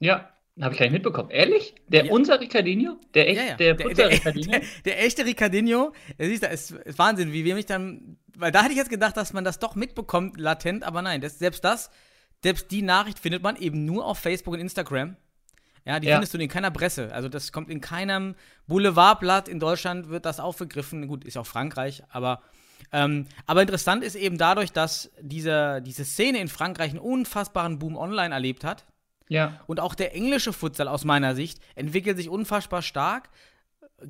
Ja, habe ich gar nicht mitbekommen. Ehrlich? Der
Ja.
unser Ricardinho? Der echt,
Ja, ja.
der
Der, der,
Ricardinho?
der, der echte Ricardinho, der siehst du, ist, ist Wahnsinn, wie wir mich dann, weil da hätte ich jetzt gedacht, dass man das doch mitbekommt, latent, aber nein, das, selbst das, selbst die Nachricht findet man eben nur auf Facebook und Instagram. Ja, die
Ja.
findest du in keiner Presse. Also das kommt in keinem Boulevardblatt in Deutschland wird das aufgegriffen. Gut, ist auch Frankreich, aber ähm, aber interessant ist eben dadurch, dass diese, diese Szene in Frankreich einen unfassbaren Boom online erlebt hat.
Ja.
Und auch der englische Futsal aus meiner Sicht entwickelt sich unfassbar stark,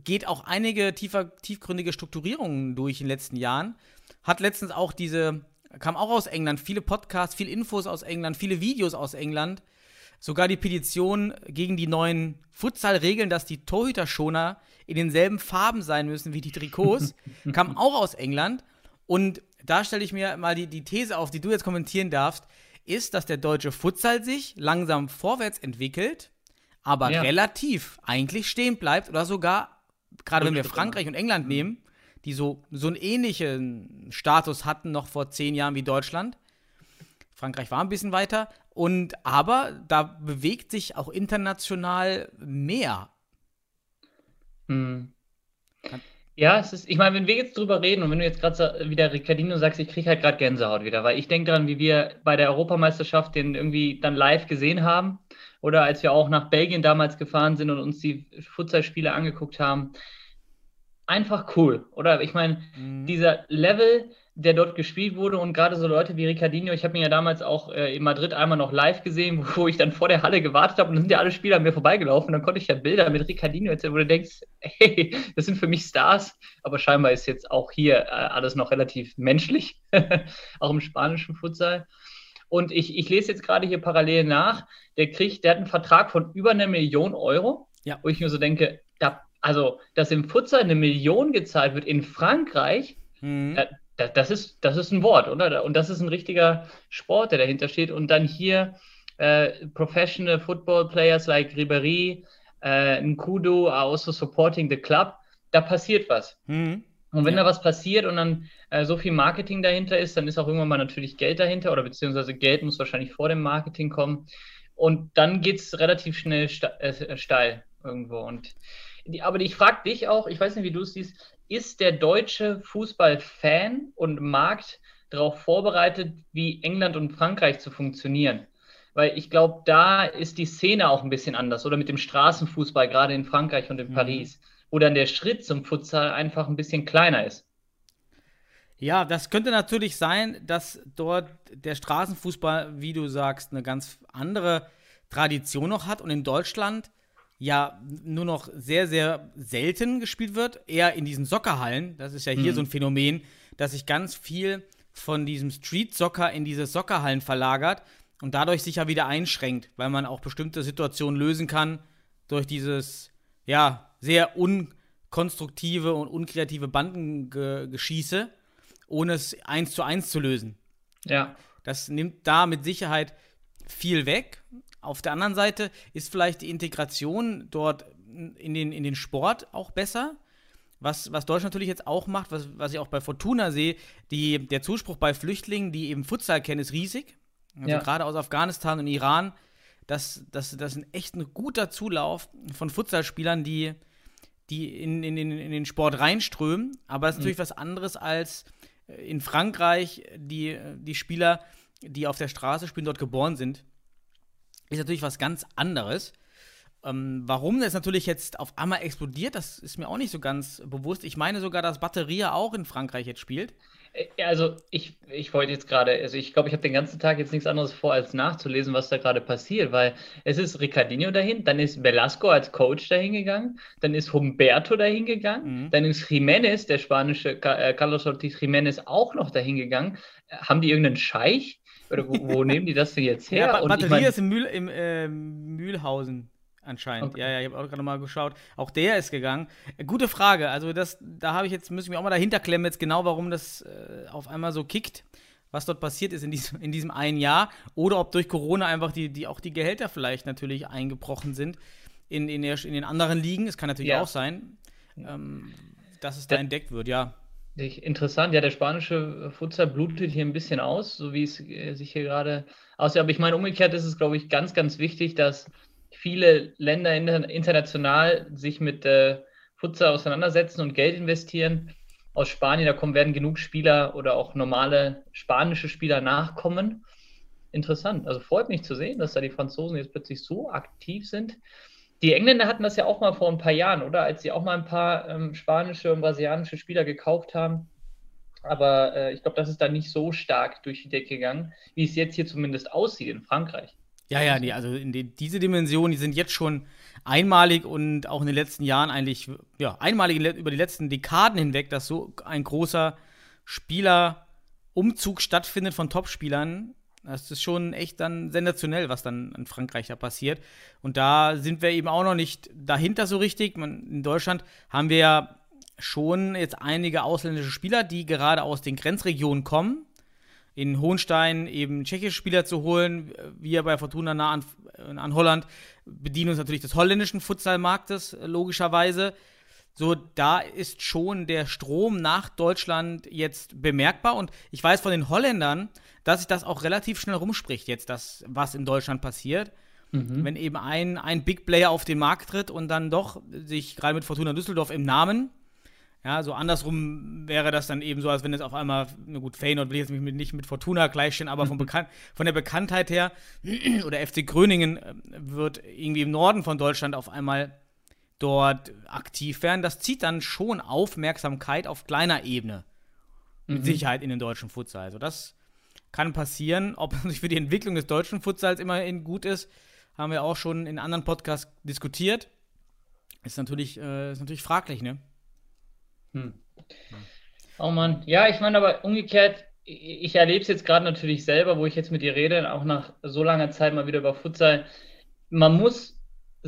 geht auch einige tiefer, tiefgründige Strukturierungen durch in den letzten Jahren. Hat letztens auch diese, kam auch aus England, viele Podcasts, viele Infos aus England, viele Videos aus England. Sogar die Petition gegen die neuen Futsal-Regeln, dass die Torhüterschoner in denselben Farben sein müssen wie die Trikots, kam auch aus England. Und da stelle ich mir mal die, die These auf, die du jetzt kommentieren darfst, ist, dass der deutsche Futsal sich langsam vorwärts entwickelt, aber
Ja.
relativ eigentlich stehen bleibt oder sogar, gerade wenn wir Frankreich und England nehmen, die so, so einen ähnlichen Status hatten noch vor zehn Jahren wie Deutschland. Frankreich war ein bisschen weiter. Und aber da bewegt sich auch international mehr.
Hm. Ja, es ist, ich meine, wenn wir jetzt drüber reden und wenn du jetzt gerade wieder Ricardino sagst, ich kriege halt gerade Gänsehaut wieder, weil ich denke daran, wie wir bei der Europameisterschaft den irgendwie dann live gesehen haben oder als wir auch nach Belgien damals gefahren sind und uns die Futsalspiele angeguckt haben. Einfach cool, oder? Ich meine, dieser Level, der dort gespielt wurde und gerade so Leute wie Ricardinho, ich habe ihn ja damals auch äh, in Madrid einmal noch live gesehen, wo ich dann vor der Halle gewartet habe und dann sind ja alle Spieler an mir vorbeigelaufen und dann konnte ich ja Bilder mit Ricardinho erzählen, wo du denkst, hey, das sind für mich Stars, aber scheinbar ist jetzt auch hier äh, alles noch relativ menschlich, auch im spanischen Futsal. Und ich, ich lese jetzt gerade hier parallel nach, der kriegt, der hat einen Vertrag von über einer Million Euro,
Ja.
wo ich mir so denke, da, also, dass im Futsal eine Million gezahlt wird in Frankreich,
Mhm.
ja, das, das, ist, das ist ein Wort, oder? Und das ist ein richtiger Sport, der dahinter steht. Und dann hier äh, Professional Football Players like Ribéry, äh, Nkudu are also supporting the club. Da passiert was.
Mhm.
Und wenn
Ja.
da was passiert und dann äh, so viel Marketing dahinter ist, dann ist auch irgendwann mal natürlich Geld dahinter oder beziehungsweise Geld muss wahrscheinlich vor dem Marketing kommen. Und dann geht es relativ schnell sta äh, steil irgendwo. Und die, aber ich frage dich auch, ich weiß nicht, wie du es siehst, ist der deutsche Fußball-Fan und Markt darauf vorbereitet, wie England und Frankreich zu funktionieren? Weil ich glaube, da ist die Szene auch ein bisschen anders oder mit dem Straßenfußball, gerade in Frankreich und in
Mhm.
Paris, wo dann der Schritt zum Futsal einfach ein bisschen kleiner ist.
Ja, das könnte natürlich sein, dass dort der Straßenfußball, wie du sagst, eine ganz andere Tradition noch hat und in Deutschland ja nur noch sehr, sehr selten gespielt wird, eher in diesen Soccerhallen. Das ist ja hier
Mhm.
so ein Phänomen, dass sich ganz viel von diesem Street-Soccer in diese Soccerhallen verlagert und dadurch sich ja wieder einschränkt, weil man auch bestimmte Situationen lösen kann durch dieses, ja, sehr unkonstruktive und unkreative Bandengeschieße, ohne es eins zu eins zu lösen.
Ja,
Das nimmt da mit Sicherheit viel weg. Auf der anderen Seite ist vielleicht die Integration dort in den, in den Sport auch besser. Was, was Deutschland natürlich jetzt auch macht, was, was ich auch bei Fortuna sehe, die, der Zuspruch bei Flüchtlingen, die eben Futsal kennen, ist riesig. Also
Ja.
gerade aus Afghanistan und Iran, das, das, das ist echt ein guter Zulauf von Futsalspielern, die, die in, in, in, in den Sport reinströmen. Aber es ist natürlich was anderes als äh, in Frankreich die, die Spieler, die auf der Straße spielen, dort geboren sind. Ist natürlich was ganz anderes. Ähm, warum das natürlich jetzt auf einmal explodiert, das ist mir auch nicht so ganz bewusst. Ich meine sogar, dass Batteria auch in Frankreich jetzt spielt.
Äh, also ich, ich wollte jetzt gerade, also ich glaube, ich habe den ganzen Tag jetzt nichts anderes vor, als nachzulesen, was da gerade passiert, weil es ist Ricardinho dahin, dann ist Velasco als Coach dahin gegangen, dann ist Humberto dahin gegangen,
Mhm.
dann ist Jiménez, der spanische äh, Carlos Ortiz Jiménez, auch noch dahin gegangen. Äh, Haben die irgendeinen Scheich? Oder wo, wo nehmen die das denn jetzt her?
Ja, ba
Und ich
Batteria
mein-
ist im, Mühl, im äh, Mühlhausen anscheinend.
Okay.
Ja, ja, ich habe auch gerade mal geschaut. Auch der ist gegangen. Äh, gute Frage. Also das, da habe ich jetzt, muss ich mich auch mal dahinter klemmen, jetzt genau, warum das äh, auf einmal so kickt, was dort passiert ist in diesem, in diesem einen Jahr. Oder ob durch Corona einfach die, die auch die Gehälter vielleicht natürlich eingebrochen sind in, in, der, in den anderen Ligen. Es kann natürlich
Ja.
auch sein, ähm, dass es da
Da-
entdeckt wird, ja.
Interessant, ja, der spanische Futsal blutet hier ein bisschen aus, so wie es äh, sich hier gerade aussieht. Aber ich meine, umgekehrt ist es, glaube ich, ganz, ganz wichtig, dass viele Länder inter international sich mit äh, Futsal auseinandersetzen und Geld investieren. Aus Spanien, da kommen, werden genug Spieler oder auch normale spanische Spieler nachkommen. Interessant, also freut mich zu sehen, dass da die Franzosen jetzt plötzlich so aktiv sind. Die Engländer hatten das ja auch mal vor ein paar Jahren, oder? Als sie auch mal ein paar ähm, spanische und brasilianische Spieler gekauft haben. Aber äh, ich glaube, das ist dann nicht so stark durch die Decke gegangen, wie es jetzt hier zumindest aussieht in Frankreich.
Ja, ja, nee, also die, diese Dimensionen, die sind jetzt schon einmalig und auch in den letzten Jahren eigentlich, ja, einmalig über die letzten Dekaden hinweg, dass so ein großer Spielerumzug stattfindet von Topspielern Das ist schon echt dann sensationell, was dann in Frankreich da passiert. Und da sind wir eben auch noch nicht dahinter so richtig. In Deutschland haben wir ja schon jetzt einige ausländische Spieler, die gerade aus den Grenzregionen kommen. In Hohenstein eben tschechische Spieler zu holen, wir bei Fortuna nah an, an Holland bedienen uns natürlich des holländischen Futsalmarktes, logischerweise. So, da ist schon der Strom nach Deutschland jetzt bemerkbar. Und ich weiß von den Holländern, dass sich das auch relativ schnell rumspricht, jetzt das, was in Deutschland passiert. Mhm. Wenn eben ein, ein Big Player auf den Markt tritt und dann doch sich gerade mit Fortuna Düsseldorf im Namen ja, so andersrum wäre das dann eben so, als wenn es auf einmal, na gut, Feyenoord will ich jetzt nicht mit Fortuna gleichstellen, aber von, Bekan von der Bekanntheit her, oder FC Gröningen äh, wird irgendwie im Norden von Deutschland auf einmal dort aktiv werden. Das zieht dann schon Aufmerksamkeit auf kleiner Ebene. Mit mhm. Sicherheit in den deutschen Futsal. Also das kann passieren. Ob es für die Entwicklung des deutschen Futsals immerhin gut ist, haben wir auch schon in anderen Podcasts diskutiert. Ist natürlich, äh, ist natürlich fraglich, ne?
Hm. Oh Mann, ja, ich meine aber umgekehrt, ich erlebe es jetzt gerade natürlich selber, wo ich jetzt mit dir rede, auch nach so langer Zeit mal wieder über Futsal. Man muss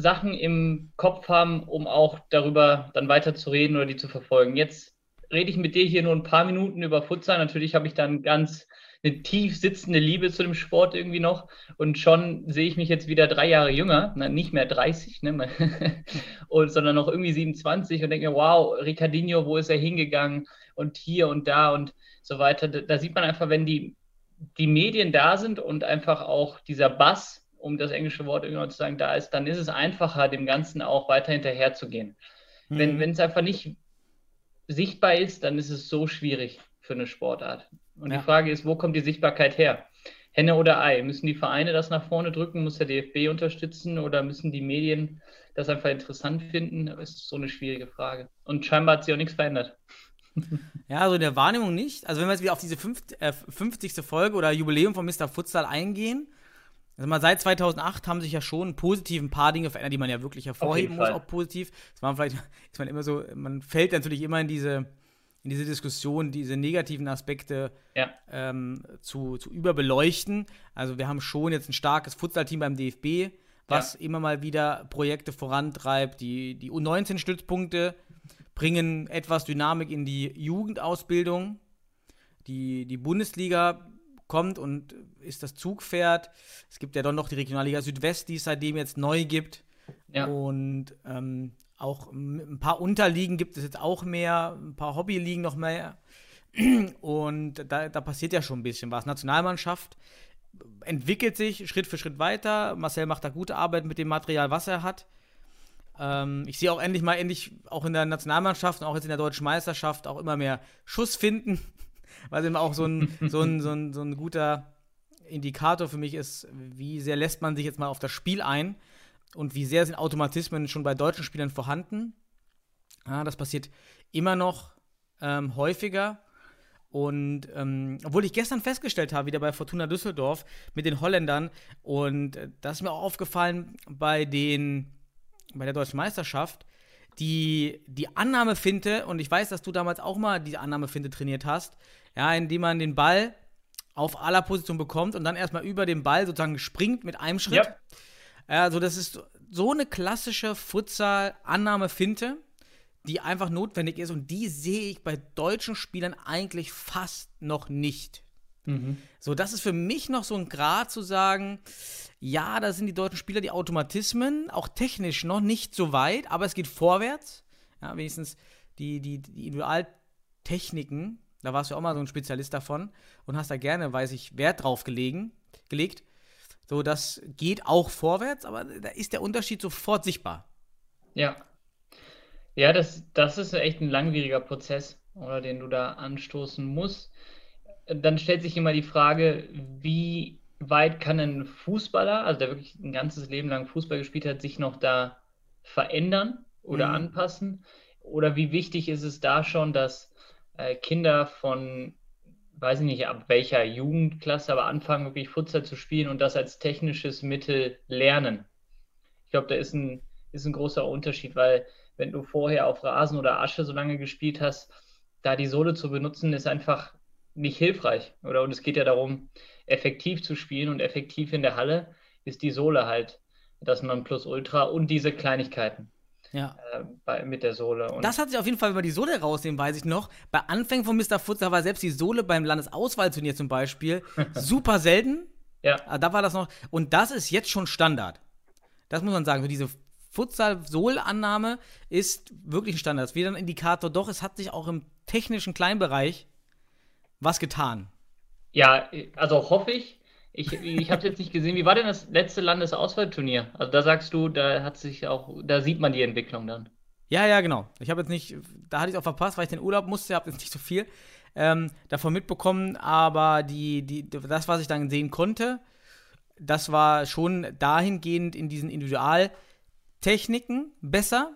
Sachen im Kopf haben, um auch darüber dann weiter zu reden oder die zu verfolgen. Jetzt rede ich mit dir hier nur ein paar Minuten über Futsal. Natürlich habe ich dann ganz eine tief sitzende Liebe zu dem Sport irgendwie noch. Und schon sehe ich mich jetzt wieder drei Jahre jünger, na, nicht mehr 30, ne, und, sondern noch irgendwie 27 und denke mir, wow, Ricardinho, wo ist er hingegangen? Und hier und da und so weiter. Da, da sieht man einfach, wenn die, die Medien da sind und einfach auch dieser Bass, um das englische Wort irgendwie zu sagen, da ist, dann ist es einfacher, dem Ganzen auch weiter hinterher zu gehen. Mhm. Wenn, wenn es einfach nicht sichtbar ist, dann ist es so schwierig für eine Sportart. Und ja. die Frage ist, wo kommt die Sichtbarkeit her? Henne oder Ei? Müssen die Vereine das nach vorne drücken? Muss der DFB unterstützen oder müssen die Medien das einfach interessant finden? Das ist so eine schwierige Frage. Und scheinbar hat sich auch nichts verändert.
Ja, also in der Wahrnehmung nicht. Also wenn wir jetzt wieder auf diese 50, äh, 50. Folge oder Jubiläum von Mr. Futsal eingehen, also mal seit 2008 haben sich ja schon positiv ein paar Dinge verändert, die man ja wirklich hervorheben muss, auch positiv. Das war vielleicht, ist man immer so, man fällt natürlich immer in diese, in diese Diskussion diese negativen Aspekte ja. ähm, zu, zu überbeleuchten. Also wir haben schon jetzt ein starkes Futsal-Team beim DFB, was ja. immer mal wieder Projekte vorantreibt. Die, die U19-Stützpunkte bringen etwas Dynamik in die Jugendausbildung. Die, die Bundesliga kommt und ist das Zugpferd. Es gibt ja dann noch die Regionalliga Südwest, die es seitdem jetzt neu gibt. Ja. Und ähm, auch ein paar Unterliegen gibt es jetzt auch mehr, ein paar Hobbyligen noch mehr. Und da, da passiert ja schon ein bisschen was. Nationalmannschaft entwickelt sich Schritt für Schritt weiter. Marcel macht da gute Arbeit mit dem Material, was er hat. Ähm, ich sehe auch endlich mal, endlich auch in der Nationalmannschaft und auch jetzt in der deutschen Meisterschaft auch immer mehr Schuss finden, was eben auch so ein, so ein, so ein, so ein guter Indikator für mich ist, wie sehr lässt man sich jetzt mal auf das Spiel ein und wie sehr sind Automatismen schon bei deutschen Spielern vorhanden. Ja, das passiert immer noch ähm, häufiger. Und ähm, obwohl ich gestern festgestellt habe, wieder bei Fortuna Düsseldorf mit den Holländern, und äh, das ist mir auch aufgefallen bei den bei der deutschen Meisterschaft, die, die Annahmefinte, und ich weiß, dass du damals auch mal die Annahmefinte trainiert hast, ja, indem man den Ball auf aller Position bekommt und dann erstmal über den Ball sozusagen springt mit einem Schritt. Ja. Also, das ist so eine klassische Futsal-Annahme-Finte, die einfach notwendig ist und die sehe ich bei deutschen Spielern eigentlich fast noch nicht. Mhm. So, das ist für mich noch so ein Grad zu sagen, ja, da sind die deutschen Spieler die Automatismen, auch technisch noch nicht so weit, aber es geht vorwärts. Ja, wenigstens die, die, die Individualtechniken, da warst du auch mal so ein Spezialist davon und hast da gerne, weiß ich, Wert drauf gelegen, gelegt. So, das geht auch vorwärts, aber da ist der Unterschied sofort sichtbar.
Ja. Ja, das, das ist echt ein langwieriger Prozess, oder den du da anstoßen musst. Dann stellt sich immer die Frage, wie weit kann ein Fußballer, also der wirklich ein ganzes Leben lang Fußball gespielt hat, sich noch da verändern oder mhm. anpassen? Oder wie wichtig ist es da schon, dass äh, Kinder von weiß ich nicht, ab welcher Jugendklasse, aber anfangen wirklich Futsal zu spielen und das als technisches Mittel lernen. Ich glaube, da ist ein, ist ein großer Unterschied, weil wenn du vorher auf Rasen oder Asche so lange gespielt hast, da die Sohle zu benutzen, ist einfach nicht hilfreich. Oder? Und es geht ja darum, effektiv zu spielen und effektiv in der Halle, ist die Sohle halt das Nonplusultra und diese Kleinigkeiten
Ja.
äh, bei, mit der Sohle. Und
Das hat sich auf jeden Fall, wir die Sohle rausnehmen, weiß ich noch. Bei Anfängen von Mr. Futsal war selbst die Sohle beim Landesauswahlturnier zum Beispiel super selten.
ja,
Ah, Da war das noch. Und das ist jetzt schon Standard. Das muss man sagen. So diese Futsal-Sohlannahme ist wirklich ein Standard. Das ist wieder ein Indikator. Doch, es hat sich auch im technischen Kleinbereich was getan.
ja, also hoffe ich. Ich, ich habe jetzt nicht gesehen. Wie war denn das letzte Landesauswahlturnier? Also da sagst du, da hat sich auch, da sieht man die Entwicklung dann.
Ja, ja, genau. Ich habe jetzt nicht, da hatte ich es auch verpasst, weil ich den Urlaub musste, habe jetzt nicht so viel ähm, davon mitbekommen, aber die, die, das, was ich dann sehen konnte, das war schon dahingehend in diesen Individualtechniken besser.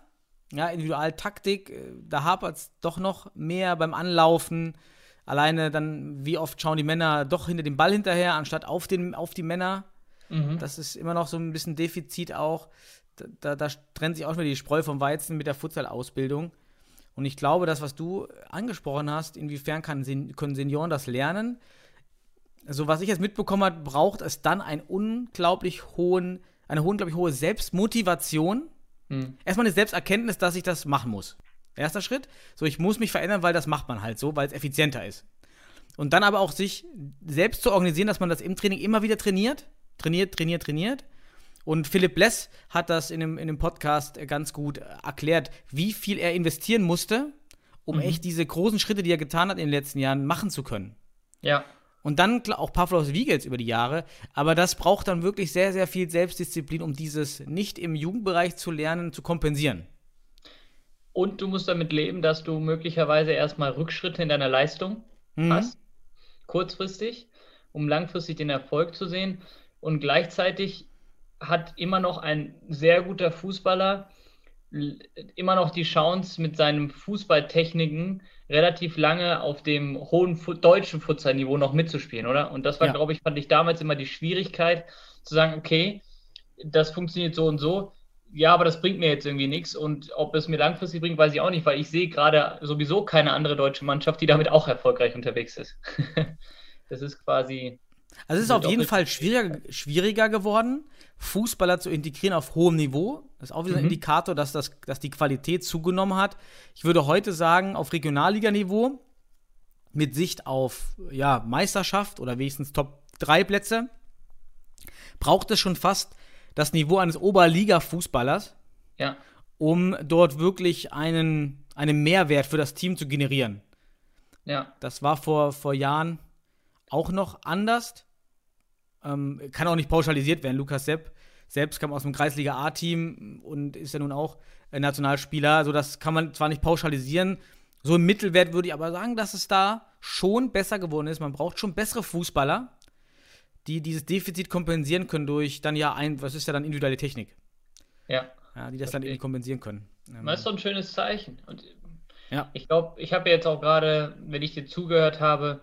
Ja, Individualtaktik, äh, da hapert es doch noch mehr beim Anlaufen. Alleine dann, wie oft schauen die Männer doch hinter dem Ball hinterher, anstatt auf, den, auf die Männer. Das ist immer noch so ein bisschen Defizit auch. Da, da, da trennt sich auch wieder die Spreu vom Weizen mit der Futsal-Ausbildung. Und ich glaube, das, was du angesprochen hast, inwiefern kann, können Senioren das lernen? So, was ich jetzt mitbekommen habe, braucht es dann einen unglaublich hohen, eine unglaublich hohe Selbstmotivation. Erstmal eine Selbsterkenntnis, dass ich das machen muss. Erster Schritt. So, ich muss mich verändern, weil das macht man halt so, weil es effizienter ist. Und dann aber auch sich selbst zu organisieren, dass man das im Training immer wieder trainiert. Trainiert, trainiert, trainiert. Und Philipp Less hat das in einem, in einem Podcast ganz gut erklärt, wie viel er investieren musste, um echt diese großen Schritte, die er getan hat in den letzten Jahren, machen zu können.
Ja,
Und dann auch Pavlos Wiegels über die Jahre. Aber das braucht dann wirklich sehr, sehr viel Selbstdisziplin, um dieses nicht im Jugendbereich zu lernen, zu kompensieren.
Und du musst damit leben, dass du möglicherweise erstmal Rückschritte in deiner Leistung
Mhm.
hast, kurzfristig, um langfristig den Erfolg zu sehen. Und gleichzeitig hat immer noch ein sehr guter Fußballer immer noch die Chance, mit seinen Fußballtechniken relativ lange auf dem hohen Fu deutschen Futsalniveau noch mitzuspielen, oder? Und das war,
Ja.
glaube ich, fand ich damals immer die Schwierigkeit, zu sagen, okay, das funktioniert so und so. Ja, aber das bringt mir jetzt irgendwie nichts. Und ob es mir langfristig bringt, weiß ich auch nicht, weil ich sehe gerade sowieso keine andere deutsche Mannschaft, die damit auch erfolgreich unterwegs ist. das ist quasi,
Also es ist auf jeden Fall schwieriger, schwieriger geworden, Fußballer zu integrieren auf hohem Niveau. Das ist auch wieder ein
Mhm.
Indikator, dass, das, dass die Qualität zugenommen hat. Ich würde heute sagen, auf Regionalliganiveau, mit Sicht auf ja, Meisterschaft oder wenigstens Top-3-Plätze, braucht es schon fast das Niveau eines Oberliga-Fußballers,
ja,
um dort wirklich einen, einen Mehrwert für das Team zu generieren.
ja,
Das war vor, vor Jahren auch noch anders. Ähm, kann auch nicht pauschalisiert werden. Lukas Sepp selbst kam aus dem Kreisliga A-Team und ist ja nun auch äh, Nationalspieler. Also das kann man zwar nicht pauschalisieren. So im Mittelwert würde ich aber sagen, dass es da schon besser geworden ist. Man braucht schon bessere Fußballer, die dieses Defizit kompensieren können durch dann ja ein, was ist ja dann individuelle Technik.
ja.
Ja, die das dann
Verstehe.
irgendwie kompensieren können.
Das ist doch ein schönes Zeichen. Und
Ja.
ich glaube, ich habe jetzt auch gerade, wenn ich dir zugehört habe,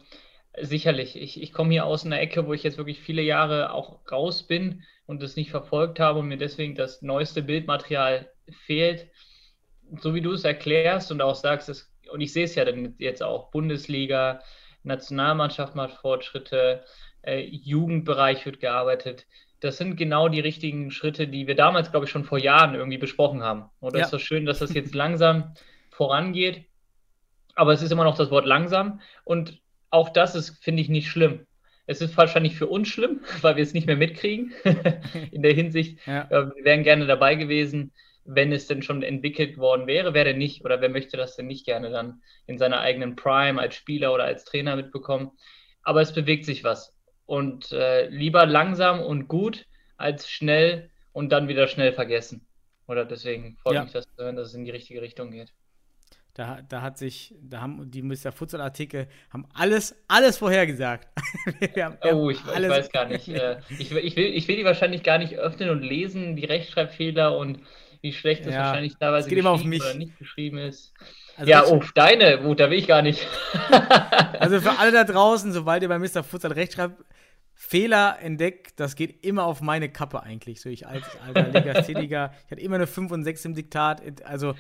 sicherlich, ich, ich komme hier aus einer Ecke, wo ich jetzt wirklich viele Jahre auch raus bin und das nicht verfolgt habe und mir deswegen das neueste Bildmaterial fehlt. So wie du es erklärst und auch sagst, es, und ich sehe es ja dann jetzt auch, Bundesliga, Nationalmannschaft macht Fortschritte, äh, Jugendbereich wird gearbeitet. Das sind genau die richtigen Schritte, die wir damals, glaube ich, schon vor Jahren irgendwie besprochen haben. Und es
Ja.
ist so schön, dass das jetzt langsam vorangeht. Aber es ist immer noch das Wort langsam. Und auch das ist, finde ich, nicht schlimm. Es ist wahrscheinlich für uns schlimm, weil wir es nicht mehr mitkriegen. In der Hinsicht,
Ja.
äh, wir wären gerne dabei gewesen, wenn es denn schon entwickelt worden wäre. Wer denn nicht oder wer möchte das denn nicht gerne dann in seiner eigenen Prime als Spieler oder als Trainer mitbekommen? Aber es bewegt sich was. Und äh, lieber langsam und gut als schnell und dann wieder schnell vergessen. Oder deswegen freut
Ja.
mich das dass es in die richtige Richtung geht.
Da, da hat sich, da haben die Mr. Futsal-Artikel haben alles, alles vorhergesagt. Wir haben- wir
Oh, ich, ich weiß gar nicht. Äh, ich, will- ich, will, ich will die wahrscheinlich gar nicht öffnen und lesen, die Rechtschreibfehler und wie schlecht das
Ja,
wahrscheinlich teilweise
geht immer auf
geschrieben
mich.
oder nicht geschrieben ist.
Also
ja, oh, deine, gut, da will ich gar nicht.
Also für alle da draußen, sobald ihr bei Mr. Futsal Rechtschreib Fehler entdeckt, das geht immer auf meine Kappe eigentlich. So ich als alter Legastheniker, ich hatte immer eine 5 und 6 im Diktat. Also,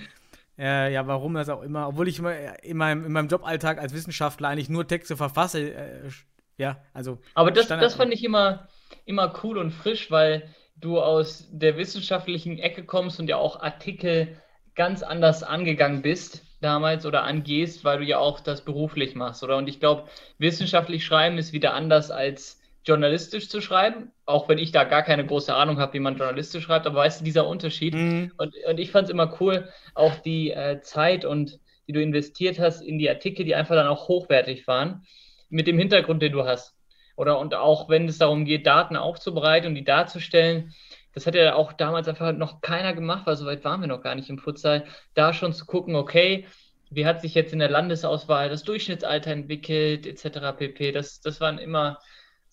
äh, ja, warum das auch immer, obwohl ich immer in meinem, in meinem Joballtag als Wissenschaftler eigentlich nur Texte verfasse, äh, Ja, also.
Aber das,
Standard-
das fand ich immer, immer cool und frisch, weil du aus der wissenschaftlichen Ecke kommst und ja auch Artikel ganz anders angegangen bist damals oder angehst, weil du ja auch das beruflich machst, oder? Und ich glaube, wissenschaftlich schreiben ist wieder anders als journalistisch zu schreiben, auch wenn ich da gar keine große Ahnung habe, wie man journalistisch schreibt, aber weißt du, dieser Unterschied.
Mhm.
Und, und ich fand es immer cool, auch die äh, Zeit und die du investiert hast in die Artikel, die einfach dann auch hochwertig waren, mit dem Hintergrund, den du hast. Oder und auch wenn es darum geht, Daten aufzubereiten und die darzustellen, das hat ja auch damals einfach noch keiner gemacht, weil so weit waren wir noch gar nicht im Futsal, da schon zu gucken, okay, wie hat sich jetzt in der Landesauswahl das Durchschnittsalter entwickelt, etc. pp. Das, das waren immer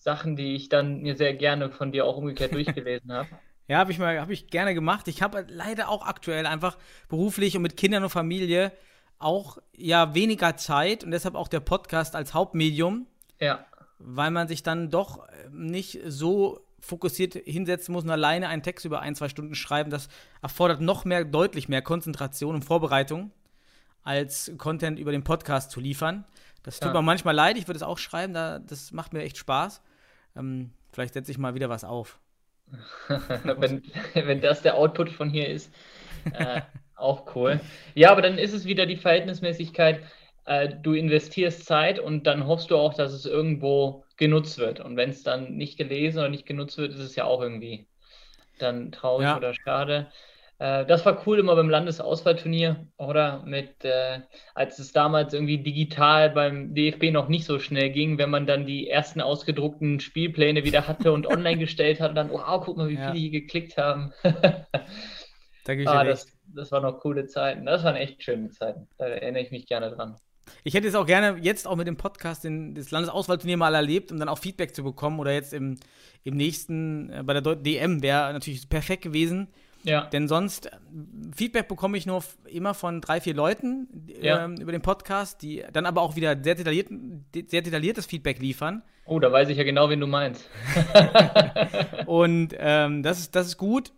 Sachen, die ich dann mir sehr gerne von dir auch umgekehrt durchgelesen habe.
Ja, habe ich mal, habe ich gerne gemacht. Ich habe leider auch aktuell einfach beruflich und mit Kindern und Familie auch ja weniger Zeit und deshalb auch der Podcast als Hauptmedium,
Ja,
weil man sich dann doch äh, nicht so fokussiert hinsetzen muss und alleine einen Text über ein, zwei Stunden schreiben. Das erfordert noch mehr, deutlich mehr Konzentration und Vorbereitung, als Content über den Podcast zu liefern. Das tut
Ja.
mir manchmal leid, ich würde es auch schreiben, da, das macht mir echt Spaß. Ähm, vielleicht setze ich mal wieder was auf.
wenn, wenn das der Output von hier ist, äh, auch cool. Ja, aber dann ist es wieder die Verhältnismäßigkeit. Äh, du investierst Zeit und dann hoffst du auch, dass es irgendwo genutzt wird. Und wenn es dann nicht gelesen oder nicht genutzt wird, ist es ja auch irgendwie dann traurig
Ja.
oder schade. Äh, das war cool immer beim Landesauswahlturnier, oder? Mit, äh, als es damals irgendwie digital beim DFB noch nicht so schnell ging, wenn man dann die ersten ausgedruckten Spielpläne wieder hatte und online gestellt hat, dann, wow, guck mal, wie
Ja.
viele hier geklickt haben.
Da gebe ich
ah, das, das waren noch coole Zeiten. Das waren echt schöne Zeiten. Da erinnere ich mich gerne dran.
Ich hätte es auch gerne jetzt auch mit dem Podcast den, das Landesauswahlturnier mal erlebt, um dann auch Feedback zu bekommen. Oder jetzt im, im nächsten, äh, bei der DM wäre natürlich perfekt gewesen.
Ja,
Denn sonst, äh, Feedback bekomme ich nur immer von drei, vier Leuten
Ja.
ähm, über den Podcast, die dann aber auch wieder sehr, detailliert, de- sehr detailliertes Feedback liefern.
oh, da weiß ich ja genau, wen du meinst.
Und ähm, das, ist, das ist gut.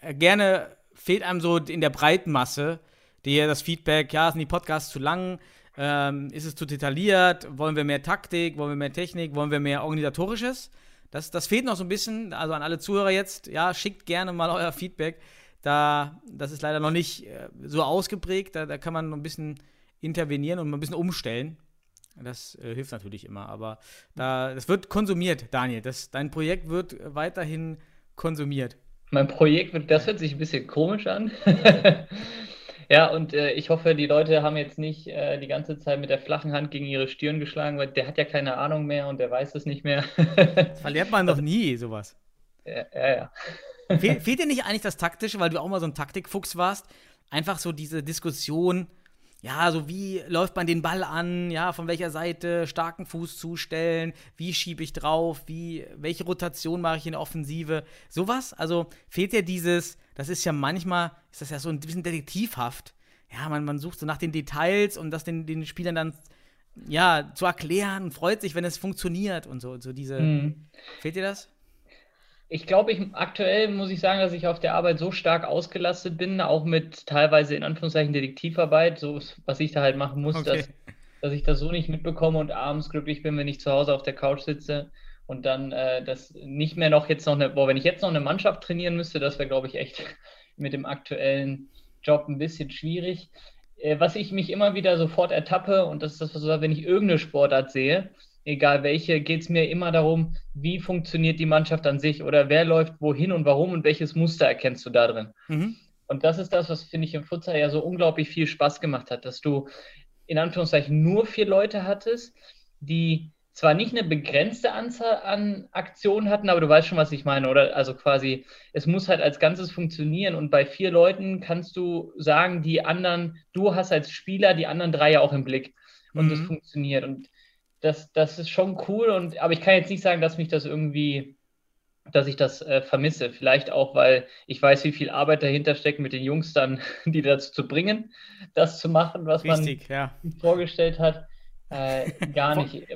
Äh, gerne fehlt einem so in der breiten Masse das Feedback, ja, sind die Podcasts zu lang, ähm, ist es zu detailliert, wollen wir mehr Taktik, wollen wir mehr Technik, wollen wir mehr Organisatorisches. Das, das fehlt noch so ein bisschen, also an alle Zuhörer jetzt, ja, schickt gerne mal euer Feedback. Da, das ist leider noch nicht äh, so ausgeprägt, da, da kann man ein bisschen intervenieren und ein bisschen umstellen. Das äh, hilft natürlich immer, aber da, das wird konsumiert, Daniel. Das, dein Projekt wird weiterhin konsumiert.
Mein Projekt, wird, das hört sich ein bisschen komisch an. Ja, und äh, ich hoffe, die Leute haben jetzt nicht äh, die ganze Zeit mit der flachen Hand gegen ihre Stirn geschlagen, weil der hat ja keine Ahnung mehr und der weiß es nicht mehr.
Das verliert man doch nie, sowas.
ja, ja, ja.
Fehl, fehlt dir nicht eigentlich das Taktische, weil du auch mal so ein Taktikfuchs warst? Einfach so diese Diskussion, ja, so wie läuft man den Ball an, ja, von welcher Seite, starken Fuß zustellen, wie schiebe ich drauf, wie, welche Rotation mache ich in der Offensive, sowas? Also fehlt dir dieses, das ist ja manchmal, ist das ja so ein bisschen detektivhaft. Ja, man, man sucht so nach den Details und das den, den Spielern dann, ja, zu erklären und freut sich, wenn es funktioniert und so, so diese,
Mhm.
fehlt dir das?
Ich glaube, ich aktuell muss ich sagen, dass ich auf der Arbeit so stark ausgelastet bin, auch mit teilweise in Anführungszeichen Detektivarbeit, so was ich da halt machen muss,
Okay.
dass, dass ich das so nicht mitbekomme und abends glücklich bin, wenn ich zu Hause auf der Couch sitze und dann äh, das nicht mehr noch jetzt noch eine, boah, wenn ich jetzt noch eine Mannschaft trainieren müsste, das wäre, glaube ich, echt mit dem aktuellen Job ein bisschen schwierig. Äh, was ich mich immer wieder sofort ertappe, und das ist das, was ich sage, wenn ich irgendeine Sportart sehe, egal welche, geht es mir immer darum, wie funktioniert die Mannschaft an sich oder wer läuft wohin und warum und welches Muster erkennst du da drin.
Mhm.
Und das ist das, was, finde ich, im Futsal ja so unglaublich viel Spaß gemacht hat, dass du in Anführungszeichen nur vier Leute hattest, die zwar nicht eine begrenzte Anzahl an Aktionen hatten, aber du weißt schon, was ich meine, oder? Also quasi, es muss halt als Ganzes funktionieren und bei vier Leuten kannst du sagen, die anderen, du hast als Spieler die anderen drei ja auch im Blick und das
Mhm.
funktioniert und das, das ist schon cool und, aber ich kann jetzt nicht sagen, dass mich das irgendwie dass ich das äh, vermisse. Vielleicht auch, weil ich weiß, wie viel Arbeit dahinter steckt, mit den Jungs dann, die dazu zu bringen, das zu machen, was
Richtig, ja.
man sich vorgestellt hat. Äh, gar nicht.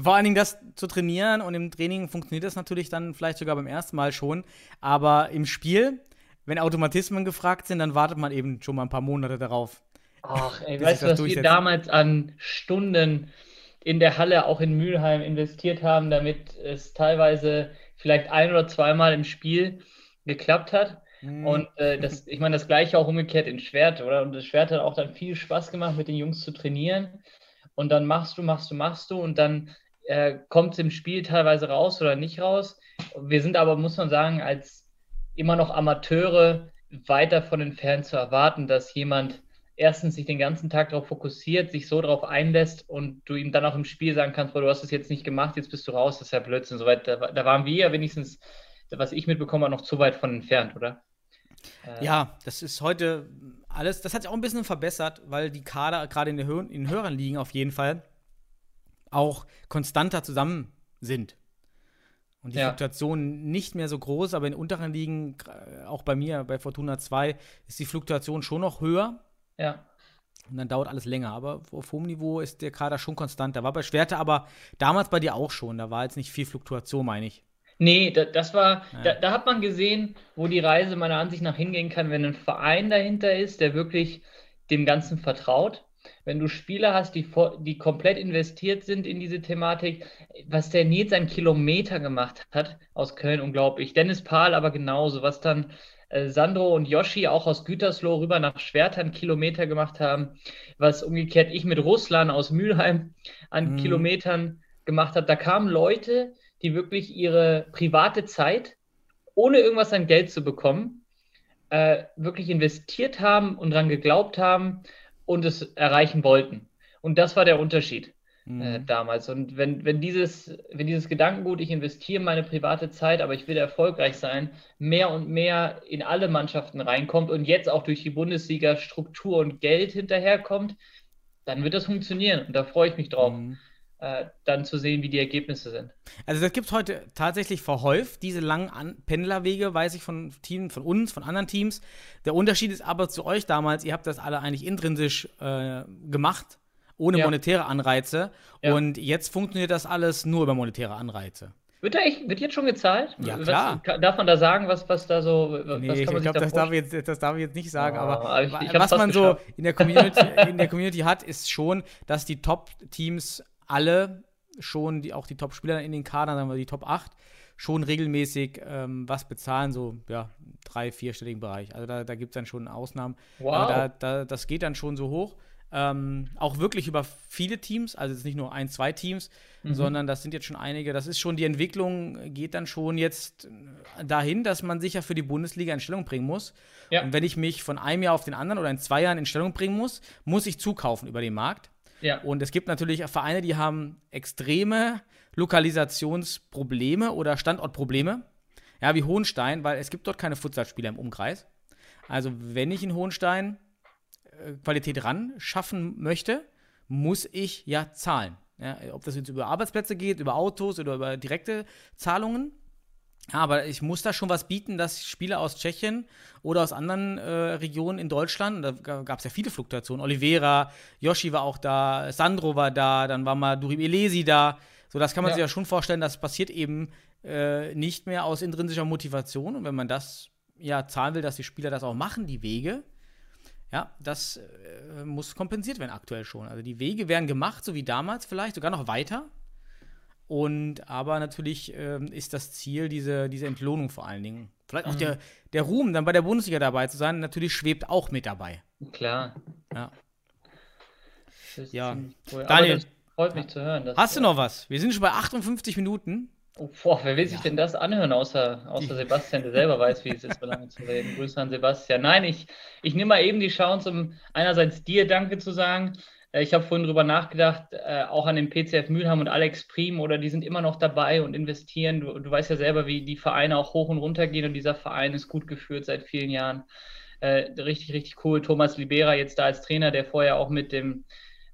Vor allen Dingen das zu trainieren und im Training funktioniert das natürlich dann vielleicht sogar beim ersten Mal schon. Aber im Spiel, wenn Automatismen gefragt sind, dann wartet man eben schon mal ein paar Monate darauf.
Ach, ey, weißt du, was wir damals an Stunden in der Halle auch in Mülheim investiert haben, damit es teilweise vielleicht ein oder zweimal im Spiel geklappt hat. Mhm. Und äh, das, ich meine, das gleiche auch umgekehrt in Schwert, oder? Und das Schwert hat auch dann viel Spaß gemacht, mit den Jungs zu trainieren. Und dann machst du, machst du, machst du und dann äh, kommt es im Spiel teilweise raus oder nicht raus. Wir sind aber, muss man sagen, als immer noch Amateure weit davon entfernt zu erwarten, dass jemand erstens sich den ganzen Tag darauf fokussiert, sich so darauf einlässt und du ihm dann auch im Spiel sagen kannst, du hast es jetzt nicht gemacht, jetzt bist du raus, das ist ja Blödsinn. Soweit, da, da waren wir ja wenigstens, was ich mitbekomme, noch zu weit von entfernt, oder?
Äh, ja, das ist heute alles, das hat sich auch ein bisschen verbessert, weil die Kader gerade in, den Hö in höheren Ligen auf jeden Fall auch konstanter zusammen sind. Und die ja. Fluktuation nicht mehr so groß, aber in unteren Ligen, auch bei mir, bei Fortuna 2, ist die Fluktuation schon noch höher.
Ja.
Und dann dauert alles länger. Aber auf hohem Niveau ist der Kader schon konstant. Da war bei Schwerte aber damals bei dir auch schon. Da war jetzt nicht viel Fluktuation, meine ich.
Nee, da, das war, ja. da, da, hat man gesehen, wo die Reise meiner Ansicht nach hingehen kann, wenn ein Verein dahinter ist, der wirklich dem Ganzen vertraut. Wenn du Spieler hast, die, die komplett investiert sind in diese Thematik, was der Nils einen Kilometer gemacht hat aus Köln, unglaublich. Dennis Pahl aber genauso, was dann äh, Sandro und Yoshi auch aus Gütersloh rüber nach Schwertern Kilometer gemacht haben, was umgekehrt ich mit Russland aus Mülheim an mhm. Kilometern gemacht habe. Da kamen Leute, die wirklich ihre private Zeit, ohne irgendwas an Geld zu bekommen, äh, wirklich investiert haben und daran geglaubt haben und es erreichen wollten. Und das war der Unterschied mhm. äh, damals. Und wenn, wenn, dieses, wenn dieses Gedankengut, ich investiere meine private Zeit, aber ich will erfolgreich sein, mehr und mehr in alle Mannschaften reinkommt und jetzt auch durch die Bundesliga Struktur und Geld hinterherkommt, dann wird das funktionieren. Und da freue ich mich drauf. Mhm äh, dann zu sehen, wie die Ergebnisse sind.
Also das gibt es heute tatsächlich verhäuft, diese langen An Pendlerwege, weiß ich von Teams, von uns, von anderen Teams. Der Unterschied ist aber zu euch damals, ihr habt das alle eigentlich intrinsisch äh, gemacht, ohne ja. monetäre Anreize. Ja. Und jetzt funktioniert das alles nur über monetäre Anreize.
Wird, da echt, wird jetzt schon gezahlt?
Ja, klar.
Was, darf man da sagen, was, was da so. Was
nee, ich glaube, das, darf ich jetzt, das darf ich jetzt nicht sagen. Oh, aber ich, ich was man so in der, Community, in der Community hat, ist schon, dass die Top-Teams alle schon, die, auch die Top-Spieler in den Kadern, sagen wir die Top 8, schon regelmäßig ähm, was bezahlen, so ja, drei-, vierstelligen Bereich. Also da, da gibt es dann schon Ausnahmen. Wow. Aber da, da, das geht dann schon so hoch. Ähm, auch wirklich über viele Teams, also jetzt nicht nur ein, zwei Teams, mhm. sondern das sind jetzt schon einige. Das ist schon, die Entwicklung geht dann schon jetzt dahin, dass man sich ja für die Bundesliga in Stellung bringen muss. Ja. Und wenn ich mich von einem Jahr auf den anderen oder in zwei Jahren in Stellung bringen muss, muss ich zukaufen über den Markt. Ja. Und es gibt natürlich Vereine, die haben extreme Lokalisationsprobleme oder Standortprobleme. Ja, wie Hohenstein, weil es gibt dort keine Futsalspieler im Umkreis. Also, wenn ich in Hohenstein äh, Qualität ran schaffen möchte, muss ich ja zahlen. Ja, ob das jetzt über Arbeitsplätze geht, über Autos oder über direkte Zahlungen. Aber ich muss da schon was bieten, dass Spieler aus Tschechien oder aus anderen äh, Regionen in Deutschland, da gab es ja viele Fluktuationen, Oliveira, Yoshi war auch da, Sandro war da, dann war mal Durim Elesi da. So, das kann man ja. sich ja schon vorstellen, das passiert eben äh, nicht mehr aus intrinsischer Motivation. Und wenn man das ja zahlen will, dass die Spieler das auch machen, die Wege, ja, das äh, muss kompensiert werden aktuell schon. Also die Wege werden gemacht, so wie damals vielleicht, sogar noch weiter. Und aber natürlich ähm, ist das Ziel diese, diese Entlohnung vor allen Dingen. Vielleicht auch mhm. der, der Ruhm, dann bei der Bundesliga dabei zu sein, natürlich schwebt auch mit dabei.
Klar.
Ja.
Ja. Cool. Daniel, freut mich zu hören.
Hast du noch was? Wir sind schon bei 58 Minuten.
Oh, boah, wer will sich ja. denn das anhören, außer, außer Sebastian, der selber weiß, wie es ist, so lange zu reden. Grüße an Sebastian. Nein, ich, ich nehme mal eben die Chance, um einerseits dir Danke zu sagen, äh, ich habe vorhin drüber nachgedacht, äh, auch an den PCF Mülheim und Alex Prim, oder die sind immer noch dabei und investieren. Du, du, weißt ja selber, wie die Vereine auch hoch und runter gehen und dieser Verein ist gut geführt seit vielen Jahren. Äh, richtig, richtig cool. Thomas Libera jetzt da als Trainer, der vorher auch mit dem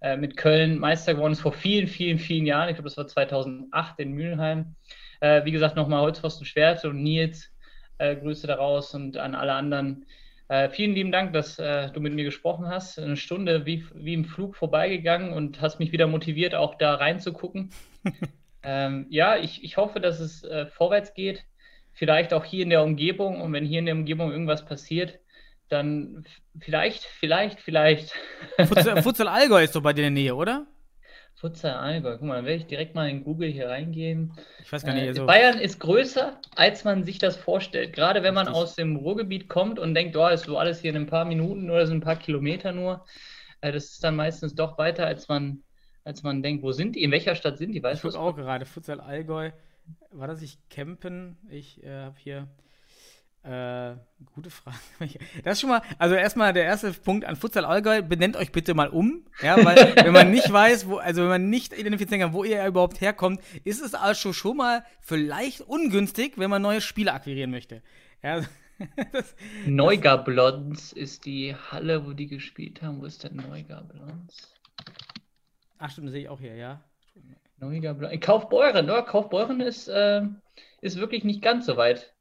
äh, mit Köln Meister geworden ist vor vielen, vielen, vielen Jahren. Ich glaube, das war 2008 in Mülheim. Äh, wie gesagt, nochmal Holzpfosten Schwerte und Nils. Äh, Grüße daraus und an alle anderen äh, vielen lieben Dank, dass äh, du mit mir gesprochen hast. Eine Stunde wie, wie im Flug vorbeigegangen und hast mich wieder motiviert, auch da reinzugucken. ähm, ja, ich, ich hoffe, dass es vorwärts geht. Vielleicht auch hier in der Umgebung. Und wenn hier in der Umgebung irgendwas passiert, dann vielleicht, vielleicht, vielleicht.
Futsal, Futsal Allgäu ist doch bei dir in der Nähe, oder?
Futsal Allgäu. Guck mal, dann werde ich direkt mal in Google hier reingeben.
Ich weiß gar nicht.
Äh,
Also,
Bayern ist größer, als man sich das vorstellt. Gerade wenn man aus dem Ruhrgebiet kommt und denkt, oh, ist so alles hier in ein paar Minuten oder so ein paar Kilometer nur. Äh, das ist dann meistens doch weiter, als man, als man denkt. Wo sind die? In welcher Stadt sind die? Weißt
ich gucke auch gerade. Futsal Allgäu. War das nicht Campen? Ich äh, habe hier. Äh, gute Frage. Das ist schon mal, also erstmal der erste Punkt an Futsal Allgäu, benennt euch bitte mal um, ja, weil wenn man nicht weiß, wo, also wenn man nicht identifizieren kann, wo ihr überhaupt herkommt, ist es also schon mal vielleicht ungünstig, wenn man neue Spieler akquirieren möchte. Ja, das,
Neugablons ist die Halle, wo die gespielt haben. Wo ist denn Neugablons?
ach stimmt, das sehe ich auch hier, ja.
Neugablons. Kaufbeuren, oder? Kaufbeuren ist, äh, ist wirklich nicht ganz so weit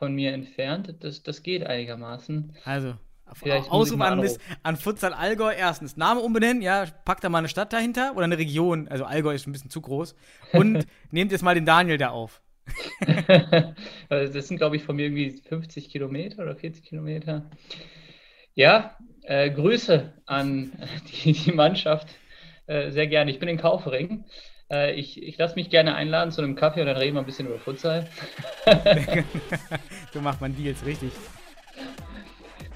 von mir entfernt. Das, das geht einigermaßen.
Also,
Vielleicht
Ausruf an, an Futsal Allgäu. Erstens, Name umbenennen, ja, packt da mal eine Stadt dahinter oder eine Region. Also Allgäu ist ein bisschen zu groß. Und nehmt jetzt mal den Daniel da auf.
Also das sind, glaube ich, von mir irgendwie 50 Kilometer oder 40 Kilometer. Ja, äh, Grüße an die, die Mannschaft. Äh, sehr gerne. Ich bin in Kaufering. Äh, ich ich lasse mich gerne einladen zu einem Kaffee und dann reden wir ein bisschen über Futsal.
so macht man Deals, richtig.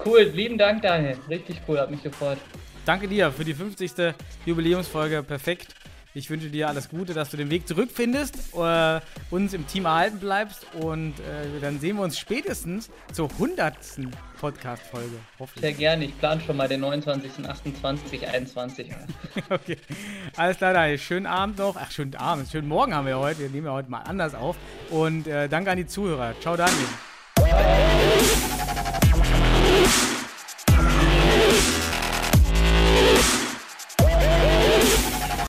Cool, lieben Dank, Daniel. Richtig cool, hat mich gefreut.
Danke dir für die 50. Jubiläumsfolge. Perfekt. Ich wünsche dir alles Gute, dass du den Weg zurückfindest, äh, uns im Team erhalten bleibst und äh, dann sehen wir uns spätestens zur 100. Podcast-Folge.
Sehr gerne. Ich plane schon mal den 29.28.21.
Okay. Alles klar, Daniel. Schönen Abend noch. Ach, schönen Abend. Schönen Morgen haben wir heute. Wir nehmen ja heute mal anders auf. Und äh, danke an die Zuhörer. Ciao, Daniel.